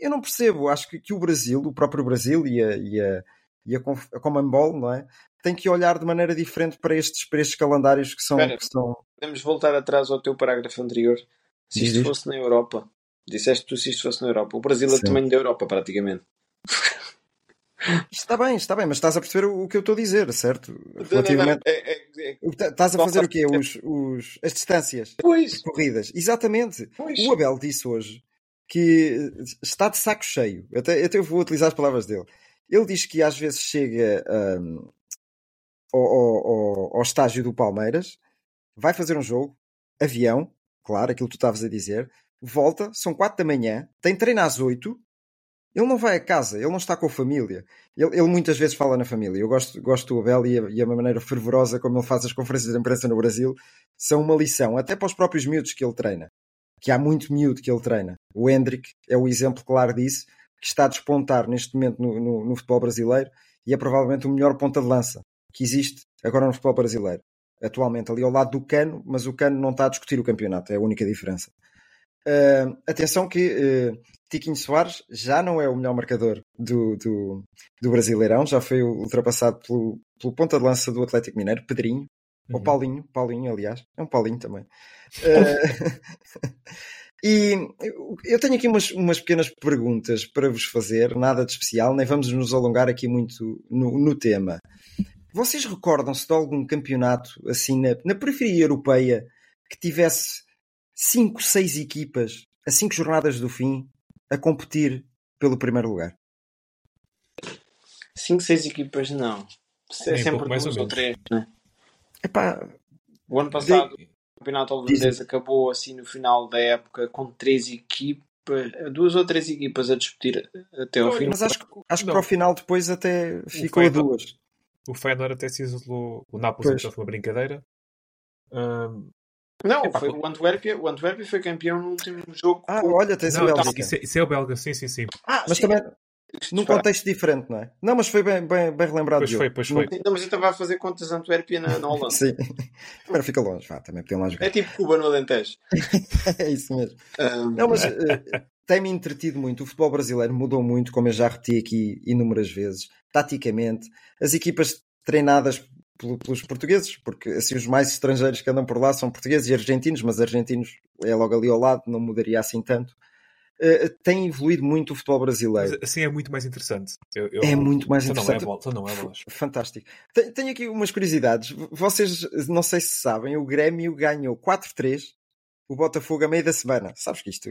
Eu não percebo, acho que, que o Brasil, o próprio Brasil e a, e a, e a, a Commonwealth, não é? Tem que olhar de maneira diferente para estes, para estes calendários que são, Espera. que são. Podemos voltar atrás ao teu parágrafo anterior. Se isto fosse na Europa, disseste tu se isto fosse na Europa. O Brasil é Sim. do tamanho da Europa, praticamente. Está bem, está bem, mas estás a perceber o, que eu estou a dizer, certo? Relativamente. é- é- é- tá- Estás a fazer o quê? Os, os, as distâncias Pois, corridas. Exatamente. pois. O Abel disse hoje que está de saco cheio. Até, até eu vou utilizar as palavras dele. Ele diz que às vezes chega hum, ao, ao- ao- estágio do Palmeiras, vai fazer um jogo, avião, claro, aquilo que tu estavas a dizer, volta, são quatro da manhã, tem treino às oito, ele não vai a casa, ele não está com a família. Ele, ele muitas vezes fala na família. Eu gosto, gosto do Abel e a, e a maneira fervorosa como ele faz as conferências de imprensa no Brasil são uma lição, até para os próprios miúdos que ele treina. Que há muito miúdo que ele treina. O Hendrick é o exemplo claro disso, que está a despontar neste momento no, no- no futebol brasileiro e é provavelmente o melhor ponta de lança que existe agora no futebol brasileiro. Atualmente, ali ao lado do Cano, mas o Cano não está a discutir o campeonato, é a única diferença. Uh, atenção que uh, Tiquinho Soares já não é o melhor marcador do, do, do Brasileirão, já foi ultrapassado pelo, pelo ponta de lança do Atlético Mineiro, Pedrinho, uhum. ou Paulinho, Paulinho, aliás, é um Paulinho também. Uh, e eu tenho aqui umas, umas pequenas perguntas para vos fazer, nada de especial, nem vamos nos alongar aqui muito no, no tema. Vocês recordam-se de algum campeonato assim na, na periferia europeia que tivesse 5, 6 equipas a 5 jornadas do fim a competir pelo primeiro lugar? 5, 6 equipas não. É sempre mais duas ou, ou três, né? Epá, o ano passado de... o campeonato holandês acabou assim no final da época com três equipas, duas ou três equipas a discutir até ao fim. Mas acho, acho que para o final depois até ficou a duas. O Feyenoord até se isolou, o Nápoles então foi uma brincadeira. Um, não, foi o Antuérpia, o Antuérpia foi campeão no último jogo. Ah, olha, tens não, o Belga. Isso, é, isso é o Belga, sim, sim, sim. Ah, mas sim. também num contexto diferente, não é? Não, mas foi bem, bem, bem relembrado. Pois foi, pois foi. Não, mas então vai fazer contas Antuérpia na, na Holanda. sim. Primeiro fica longe, vá, também podiam lá jogar. É tipo Cuba no Alentejo. é isso mesmo. Um... Não, mas uh, tem-me entretido muito. O futebol brasileiro mudou muito, como eu já repeti aqui inúmeras vezes, taticamente. As equipas treinadas pelos portugueses, porque assim os mais estrangeiros que andam por lá são portugueses e argentinos, mas argentinos é logo ali ao lado, não mudaria assim tanto. Uh, tem evoluído muito o futebol brasileiro. Mas, assim é muito mais interessante. Eu, eu... É muito mais interessante. Não é, não é bolas. Fantástico. Tenho, tenho aqui umas curiosidades. Vocês, não sei se sabem, o Grêmio ganhou 4-3 o Botafogo a meio da semana. Sabes que isto.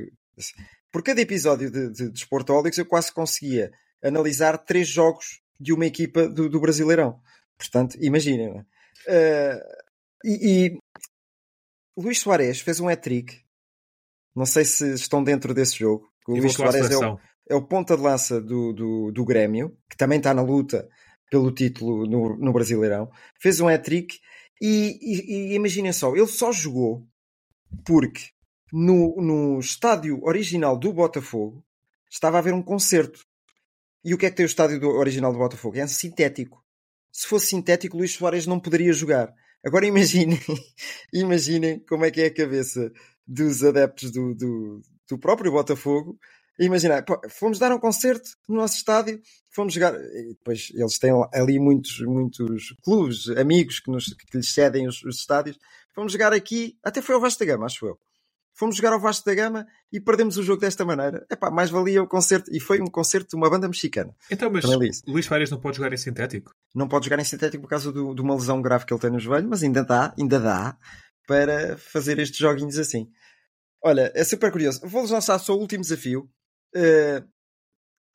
Por cada episódio de, de, de Sportólicos eu quase conseguia analisar três jogos de uma equipa do, do Brasileirão. Portanto, imaginem. Uh, e, e Luís Soares fez um hat-trick. Não sei se estão dentro desse jogo. O Luís Soares é o, é o, ponta de lança do, do, do Grêmio, que também está na luta pelo título no, no Brasileirão. Fez um hat-trick e, e, e imaginem só, ele só jogou porque no, no estádio original do Botafogo estava a haver um concerto. E o que é que tem o estádio do, original do Botafogo? É sintético se fosse sintético, Luís Soares não poderia jogar. Agora imaginem, imaginem como é que é a cabeça dos adeptos do, do, do próprio Botafogo. Imagina, fomos dar um concerto no nosso estádio, fomos jogar. E depois eles têm ali muitos, muitos clubes, amigos que, nos, que lhes cedem os, os estádios. Fomos jogar aqui, até foi ao Vasta Gama, acho eu fomos jogar ao Vasco da Gama e perdemos o jogo desta maneira. Epá, mais valia o concerto. E foi um concerto de uma banda mexicana. Então, mas Luís Farias não pode jogar em sintético? Não pode jogar em sintético por causa do, de uma lesão grave que ele tem no joelho, mas ainda dá, ainda dá para fazer estes joguinhos assim. Olha, é super curioso. Vou-vos lançar só o último desafio. Uh,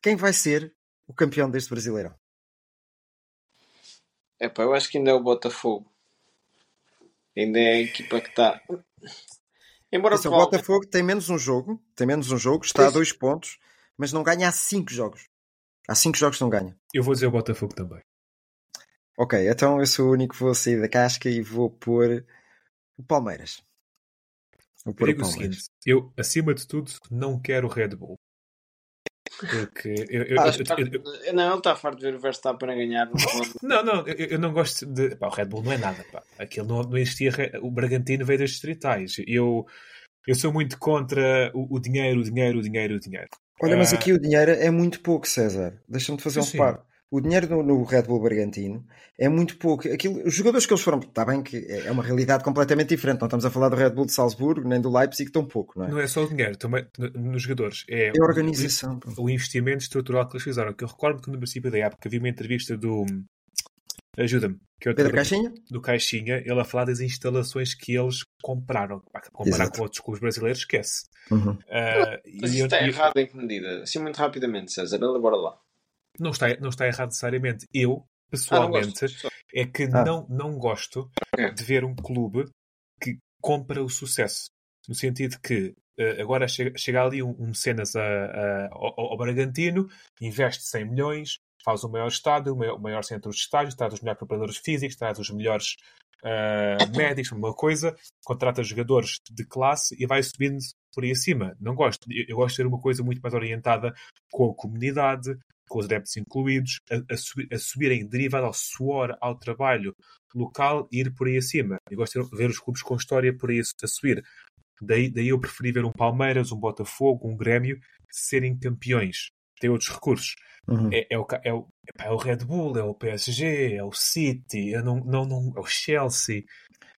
quem vai ser o campeão deste Brasileirão? É pá, eu acho que ainda é o Botafogo. Ainda é a equipa que está. Embora Esse, o Botafogo tem menos um jogo, tem menos um jogo, está a dois pontos, mas não ganha há cinco jogos. Há cinco jogos que não ganha. Eu vou dizer o Botafogo também. Ok, então eu sou o único que vou sair da casca e vou pôr o Palmeiras. Vou pôr o Palmeiras. Seguinte, eu, acima de tudo, não quero o Red Bull. Porque eu, eu, ah, eu, não, ele está farto de ver o Verstappen a ganhar. não, não, eu, não gosto de. Pá, o Red Bull não é nada. Pá. Aquilo não, não existia. O Bragantino veio das distritais. Eu, eu sou muito contra o, o dinheiro, o dinheiro, o dinheiro, o dinheiro. Olha, mas ah, aqui o dinheiro é muito pouco, César. Deixa-me fazer um reparo o dinheiro no, no, Red Bull Bragantino é muito pouco. Aquilo, os jogadores que eles foram, está bem que é uma realidade completamente diferente. Não estamos a falar do Red Bull de Salzburgo nem do Leipzig tão pouco, não é? Não é só o dinheiro, também nos jogadores. É, é a organização. O, o, investimento estrutural que eles fizeram. Que eu recordo que no princípio da época vi uma entrevista do. Ajuda-me. Que é Pedro Caixinha? Do Caixinha, ele a falar das instalações que eles compraram. Comparar Exato. com outros clubes brasileiros, esquece. Uhum. Uh, Mas isto está errado em que medida? Assim, muito rapidamente, César, bora lá não está, não está errado necessariamente. Eu, pessoalmente, ah, é que ah. não, não gosto de ver um clube que compra o sucesso. No sentido que uh, agora chega, chega, ali um, um mecenas a, a, ao, ao, Bragantino, investe 100 milhões, faz o maior estádio, o maior, o maior centro de estádios, traz os melhores preparadores físicos, traz os melhores uh, médicos, uma coisa, contrata jogadores de classe e vai subindo por aí acima. Não gosto. Eu, eu gosto de ter uma coisa muito mais orientada com a comunidade, com os adeptos incluídos, a, a, subir, a subirem derivado ao suor, ao trabalho local e ir por aí acima. Eu gosto de ver os clubes com história por aí a subir. Daí, daí eu preferi ver um Palmeiras, um Botafogo, um Grêmio serem campeões. Tem outros recursos. Uhum. É, é, o, é, o, é o Red Bull, é o PSG, é o City, eu não, não, não, é o Chelsea.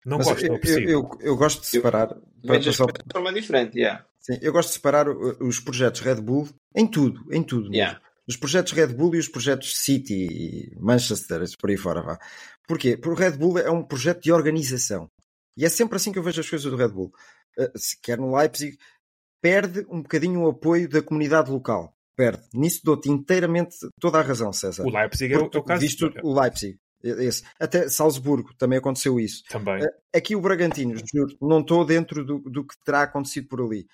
Não Mas gosto, eu, não eu, percebo. eu, eu gosto de separar. para- Vejo as só- de forma diferente, yeah. sim, eu gosto de separar os projetos Red Bull em tudo, em tudo. mesmo. Yeah. Os projetos Red Bull e os projetos City e Manchester, por aí fora. Vá. Porquê? Porque o Red Bull é um projeto de organização. E é sempre assim que eu vejo as coisas do Red Bull. Uh, se quer no Leipzig, perde um bocadinho o apoio da comunidade local. Perde. Nisso dou-te inteiramente toda a razão, César. O Leipzig é o, é o caso. Visto o Leipzig. Esse. Até Salzburgo também aconteceu isso. Também. Eh, Aqui o Bragantino, juro, não estou dentro do, do que terá acontecido por ali.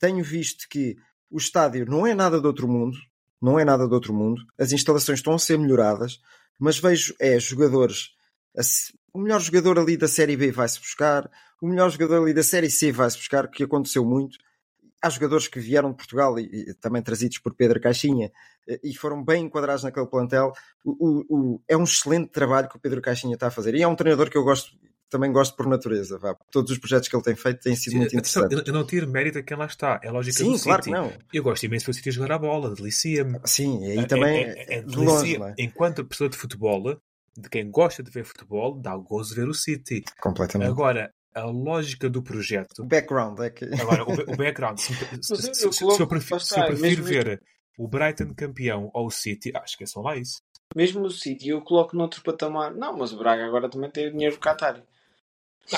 Tenho visto que o estádio não é nada de outro mundo, não é nada de outro mundo, as instalações estão a ser melhoradas, mas vejo é jogadores, o melhor jogador ali da Série B vai-se buscar, o melhor jogador ali da Série C vai-se buscar, que aconteceu muito. Há jogadores que vieram de Portugal e, e também trazidos por Pedro Caixinha e foram bem enquadrados naquele plantel. O, o- o- é um excelente trabalho que o Pedro Caixinha está a fazer. E é um treinador que eu gosto, também gosto por natureza. Vá. Todos os projetos que ele tem feito têm sido muito interessantes. eu, eu não tiro mérito a quem lá está. É a lógica Sim, do claro City. que não. Eu gosto imenso de ver o City a jogar a bola, delicia-me. Sim, e aí É- também é- é- é de longe, não é? Enquanto pessoa de futebol, de quem gosta de ver futebol, dá gozo ver o City. Completamente. Agora, a lógica do projeto. O background é que. Agora, o, o background. Se, se- eu- se- eu se- se eu prefiro, se eu prefiro mesmo- ver o Brighton campeão ou o City, ah, esqueçam lá isso. Mesmo o City eu coloco noutro patamar. Não, mas o Braga agora também tem o dinheiro do Qatar.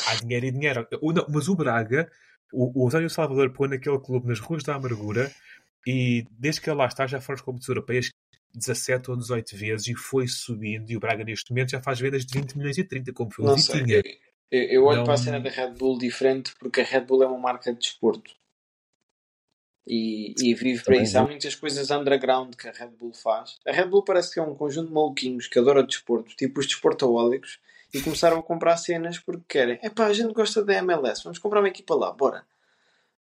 Há dinheiro e dinheiro. O- não, mas o Braga, o, o Osório Salvador pôs naquele clube nas ruas da amargura e desde que ele lá está já foram as competições europeias 17 ou 18 vezes e foi subindo e o Braga neste momento já faz vendas de 20 milhões e 30 como foi o. Vitinha. Eu, eu- olho Não- para a cena da Red Bull diferente porque a Red Bull é uma marca de desporto. E, e vive para Também isso. Há muitas coisas underground que a Red Bull faz. A Red Bull parece que é um conjunto de maluquinhos que adora desporto, tipo os desportaólicos, e começaram a comprar cenas porque querem. Epá, a gente gosta da MLS, vamos comprar uma equipa lá, bora.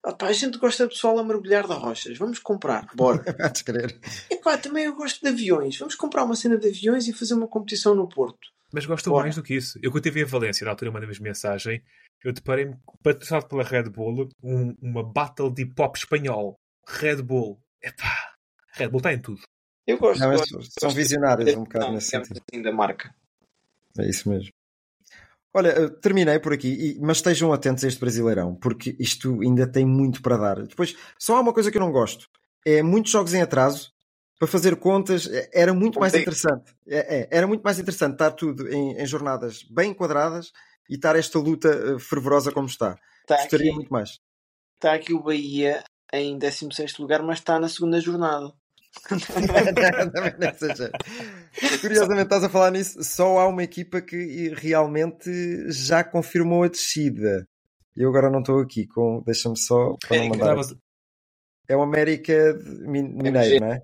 Epá, a gente gosta de pessoal a mergulhar de rochas, vamos comprar, bora. Vais querer. Epá, também eu gosto de aviões, vamos comprar uma cena de aviões e fazer uma competição no Porto. Mas gosto Bora. mais do que isso. Eu quando estive em Valência, na altura mandei-me mensagem, eu deparei-me, patrocinado pela Red Bull, um- uma battle de pop espanhol. Red Bull. Epá, Red Bull está em tudo. Eu gosto, Não, gosto, são gosto visionários um bocado não, nesse sentido. assim, da marca. É isso mesmo. Olha, eu terminei por aqui, mas estejam atentos a este Brasileirão, porque isto ainda tem muito para dar. Depois, só há uma coisa que eu não gosto: é muitos jogos em atraso. Para fazer contas, é- era muito mais interessante. É, é, era muito mais interessante estar tudo em, em jornadas bem enquadradas e estar esta luta eh, fervorosa como está. Está Gostaria aqui, muito mais. está aqui o Bahia em 16 lugar, mas está na segunda jornada. Também não exagero. Curiosamente, estás a falar nisso. Só há uma equipa que realmente já confirmou a descida. Eu agora não estou aqui com. Deixa-me só. Para não É, mandar. É o América Mineiro, não é?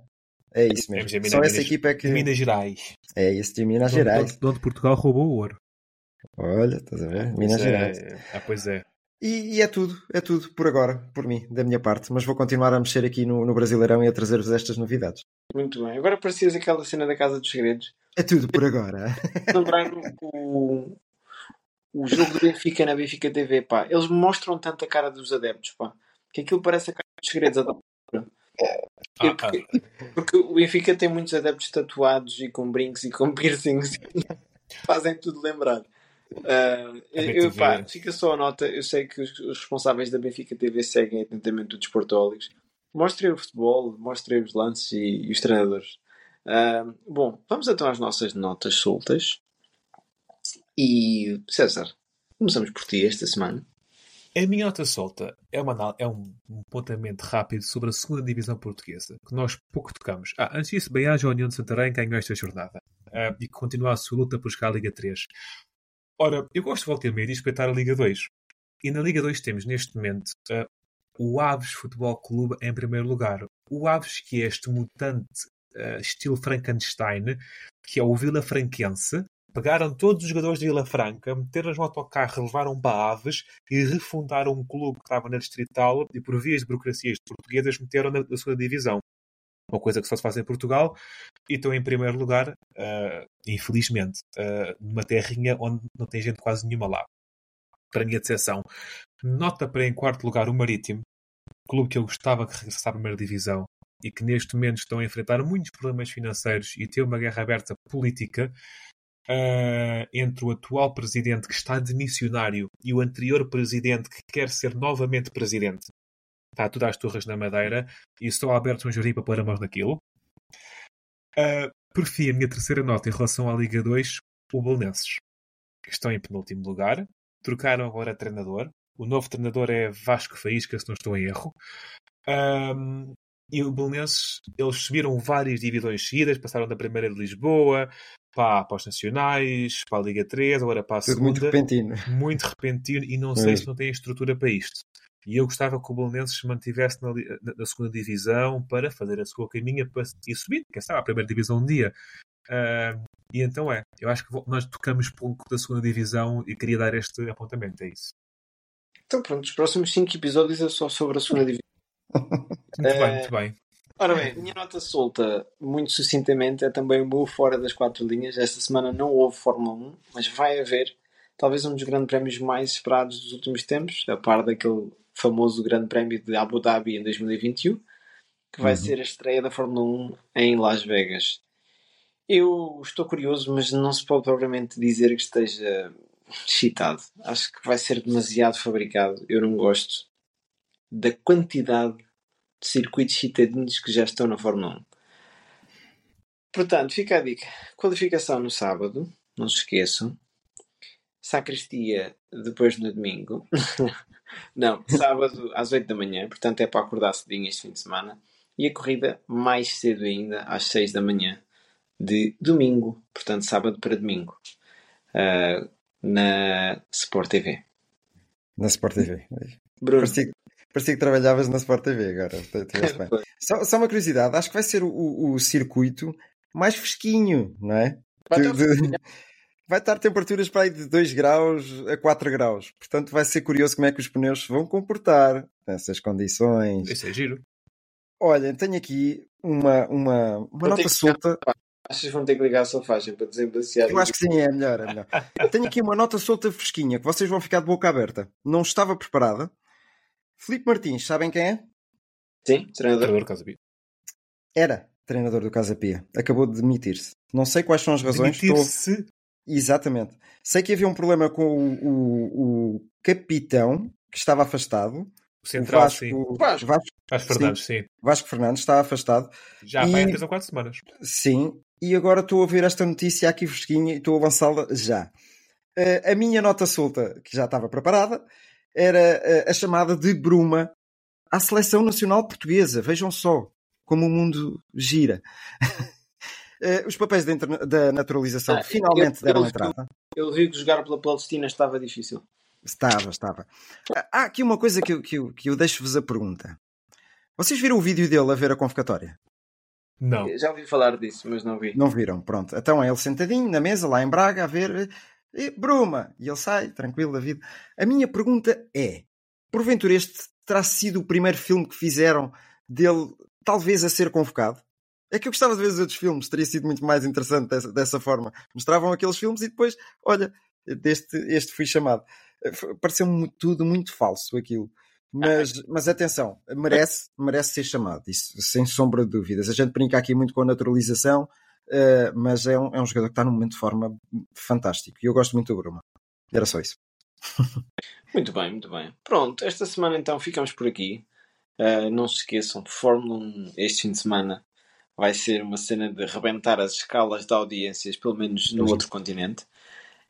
É isso mesmo. MG Mineiro, Só essa equipa é que. de Minas Gerais. É esse de Minas Gerais. onde- de onde Portugal roubou o ouro. Olha, estás a ver? Minas Pois Gerais. é. Ah, pois é. E, e é tudo, é tudo por agora, por mim, da minha parte. Mas vou continuar a mexer aqui no, no Brasileirão e a trazer-vos estas novidades. Muito bem. Agora parecias aquela cena da Casa dos Segredos. É tudo por agora. Lembraram o, o jogo do Benfica na Benfica TV, pá. Eles mostram tanto a cara dos adeptos, pá. Que aquilo parece a Casa dos Segredos. a da altura. Ah, ah, Porque o Benfica tem muitos adeptos tatuados e com brincos e com piercings. Fazem tudo lembrar. A eu, pá, fica só a nota. Eu sei que os, os responsáveis da Benfica TV seguem atentamente o Desportólicos. Mostrem o futebol, mostrem os lances e, e os treinadores. Ah, bom, vamos então às nossas notas soltas. E César, começamos por ti esta semana. A minha nota solta é, uma, é um, apontamento rápido sobre a segunda divisão portuguesa, que nós pouco tocamos. Ah, antes disso, bem a União de Santarém ganhou esta jornada ah, e que continua a sua luta por chegar à Liga 3. Ora, eu gosto de voltar a meio de respeitar a Liga 2. E na Liga 2 temos neste momento ah, o Aves Futebol Clube em primeiro lugar. O Aves, que é este mutante ah, estilo Frankenstein, que é o Vila Franquense. Pegaram todos os jogadores de Vila Franca, meteram-nos no autocarro, levaram para Aves e refundaram um clube que estava na Distrital e, por vias de burocracias portuguesas, meteram na, na segunda divisão. Uma coisa que só se faz em Portugal e estão em primeiro lugar, ah, infelizmente, ah, numa terrinha onde não tem gente quase nenhuma lá. Para minha decepção. Nota para em quarto lugar o Marítimo, clube que eu gostava que regressasse à primeira divisão e que neste momento estão a enfrentar muitos problemas financeiros e ter uma guerra aberta política uh, entre o atual presidente que está de missionário e o anterior presidente que quer ser novamente presidente. Está tudo às turras na Madeira e estou aberto um júri para pôr a mão naquilo. Uh, por fim, a minha terceira nota em relação à Liga 2, o Belenenses. Que estão em penúltimo lugar. Trocaram agora treinador. O novo treinador é Vasco Faísca, se não estou em erro. Um, e o Belenenses, eles subiram várias divisões seguidas, passaram da primeira de Lisboa para, para os Nacionais, para a Liga 3, agora para a Tudo segunda. muito repentino. Muito repentino e não sei se não tem estrutura para isto. E eu gostava que o Belenenses se mantivesse na, na, na, segunda divisão para fazer a sua caminha para, e subir, quem sabe, a primeira divisão um dia. Uh, e então é, eu acho que nós tocamos pouco da segunda divisão e queria dar este apontamento, é isso. Então pronto, os próximos 5 episódios é só sobre a segunda divisão. muito bem, muito bem. Ora bem, minha nota solta, muito sucintamente, é também o meu fora das quatro linhas. Esta semana não houve Fórmula 1, mas vai haver talvez um dos grandes prémios mais esperados dos últimos tempos, a par daquele famoso Grande Prémio de Abu Dhabi em 2021, que vai uhum. ser a estreia da Fórmula 1 em Las Vegas. Eu estou curioso, mas não se pode propriamente dizer que esteja excitado. Acho que vai ser demasiado fabricado. Eu não gosto da quantidade de circuitos citadinos que já estão na Fórmula 1. Portanto, fica a dica. Qualificação no sábado, não se esqueçam. Sacristia depois no domingo. não, sábado às 8 da manhã, portanto é para acordar cedinho este fim de semana. E a corrida mais cedo ainda, às 6 da manhã de domingo, portanto sábado para domingo, uh, na Sport TV. Na Sport TV. Bruno. Parecia, parecia que trabalhavas na Sport TV agora. só, só, uma curiosidade, acho que vai ser o, o, circuito mais fresquinho, não é? Vai, de, de, vai estar temperaturas para aí de 2 graus a 4 graus. Portanto, vai ser curioso como é que os pneus vão comportar nessas condições. Isso é giro. Olha, tenho aqui uma, uma, uma nota solta. Achas que vão ter que ligar a solfagem para desembaciar? Eu acho que sim, é melhor, é melhor. tenho aqui uma nota solta fresquinha que vocês vão ficar de boca aberta. Não estava preparada. Filipe Martins, sabem quem é? Sim, treinador. Treinador Casa Pia. Era treinador do Casa Pia. Acabou de demitir-se. Não sei quais são as razões. Demitir-se? Estou... Exatamente. Sei que havia um problema com o, o, o capitão que estava afastado. O central, o Vasco, sim. Vasco, Vasco, Vasco Fernandes, sim. sim. Vasco Fernandes está afastado. Já e... vai em 3 ou 4 semanas. Sim, e agora estou a ver esta notícia aqui fresquinha e estou a lançá-la já. Uh, a minha nota solta, que já estava preparada, era uh, a chamada de Bruma à seleção nacional portuguesa. Vejam só como o mundo gira. uh, os papéis da, da naturalização ah, finalmente eu, deram eu, entrada. Eu vi que jogar pela Palestina estava difícil. Estava, estava. Há aqui uma coisa que eu, que eu, que eu deixo-vos a pergunta. Vocês viram o vídeo dele a ver a convocatória? Não. Já ouvi falar disso, mas não vi. Não viram, pronto. Então é ele sentadinho na mesa, lá em Braga, a ver. E, Bruma! E ele sai, tranquilo da vida. A minha pergunta é: porventura este terá sido o primeiro filme que fizeram dele, talvez a ser convocado? É que eu gostava de ver os outros filmes, teria sido muito mais interessante dessa, dessa forma. Mostravam aqueles filmes e depois, olha, deste, este fui chamado. Pareceu-me tudo muito falso aquilo. Mas, mas atenção, merece, merece ser chamado, isso sem sombra de dúvidas. A gente brinca aqui muito com a naturalização, uh, mas é um, é um jogador que está num momento de forma fantástico e eu gosto muito do Bruma. Era só isso. muito bem, muito bem. Pronto, esta semana então ficamos por aqui. Uh, não se esqueçam, Fórmula 1 este fim de semana vai ser uma cena de rebentar as escalas de audiências, pelo menos no Sim. outro continente.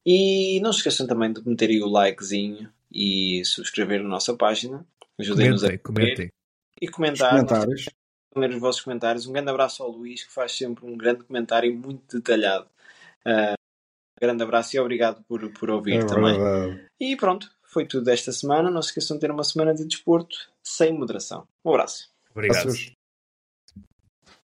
E não se esqueçam também de meterem o likezinho e subscrever na nossa página. Ajudem-nos a comentem. E comentar. comentários. Ler os vossos comentários. Um grande abraço ao Luís, que faz sempre um grande comentário muito detalhado. Uh, um grande abraço e obrigado por, por ouvir é também. Verdade. E pronto, foi tudo desta semana. Não se esqueçam de ter uma semana de desporto sem moderação. Um abraço. Obrigado.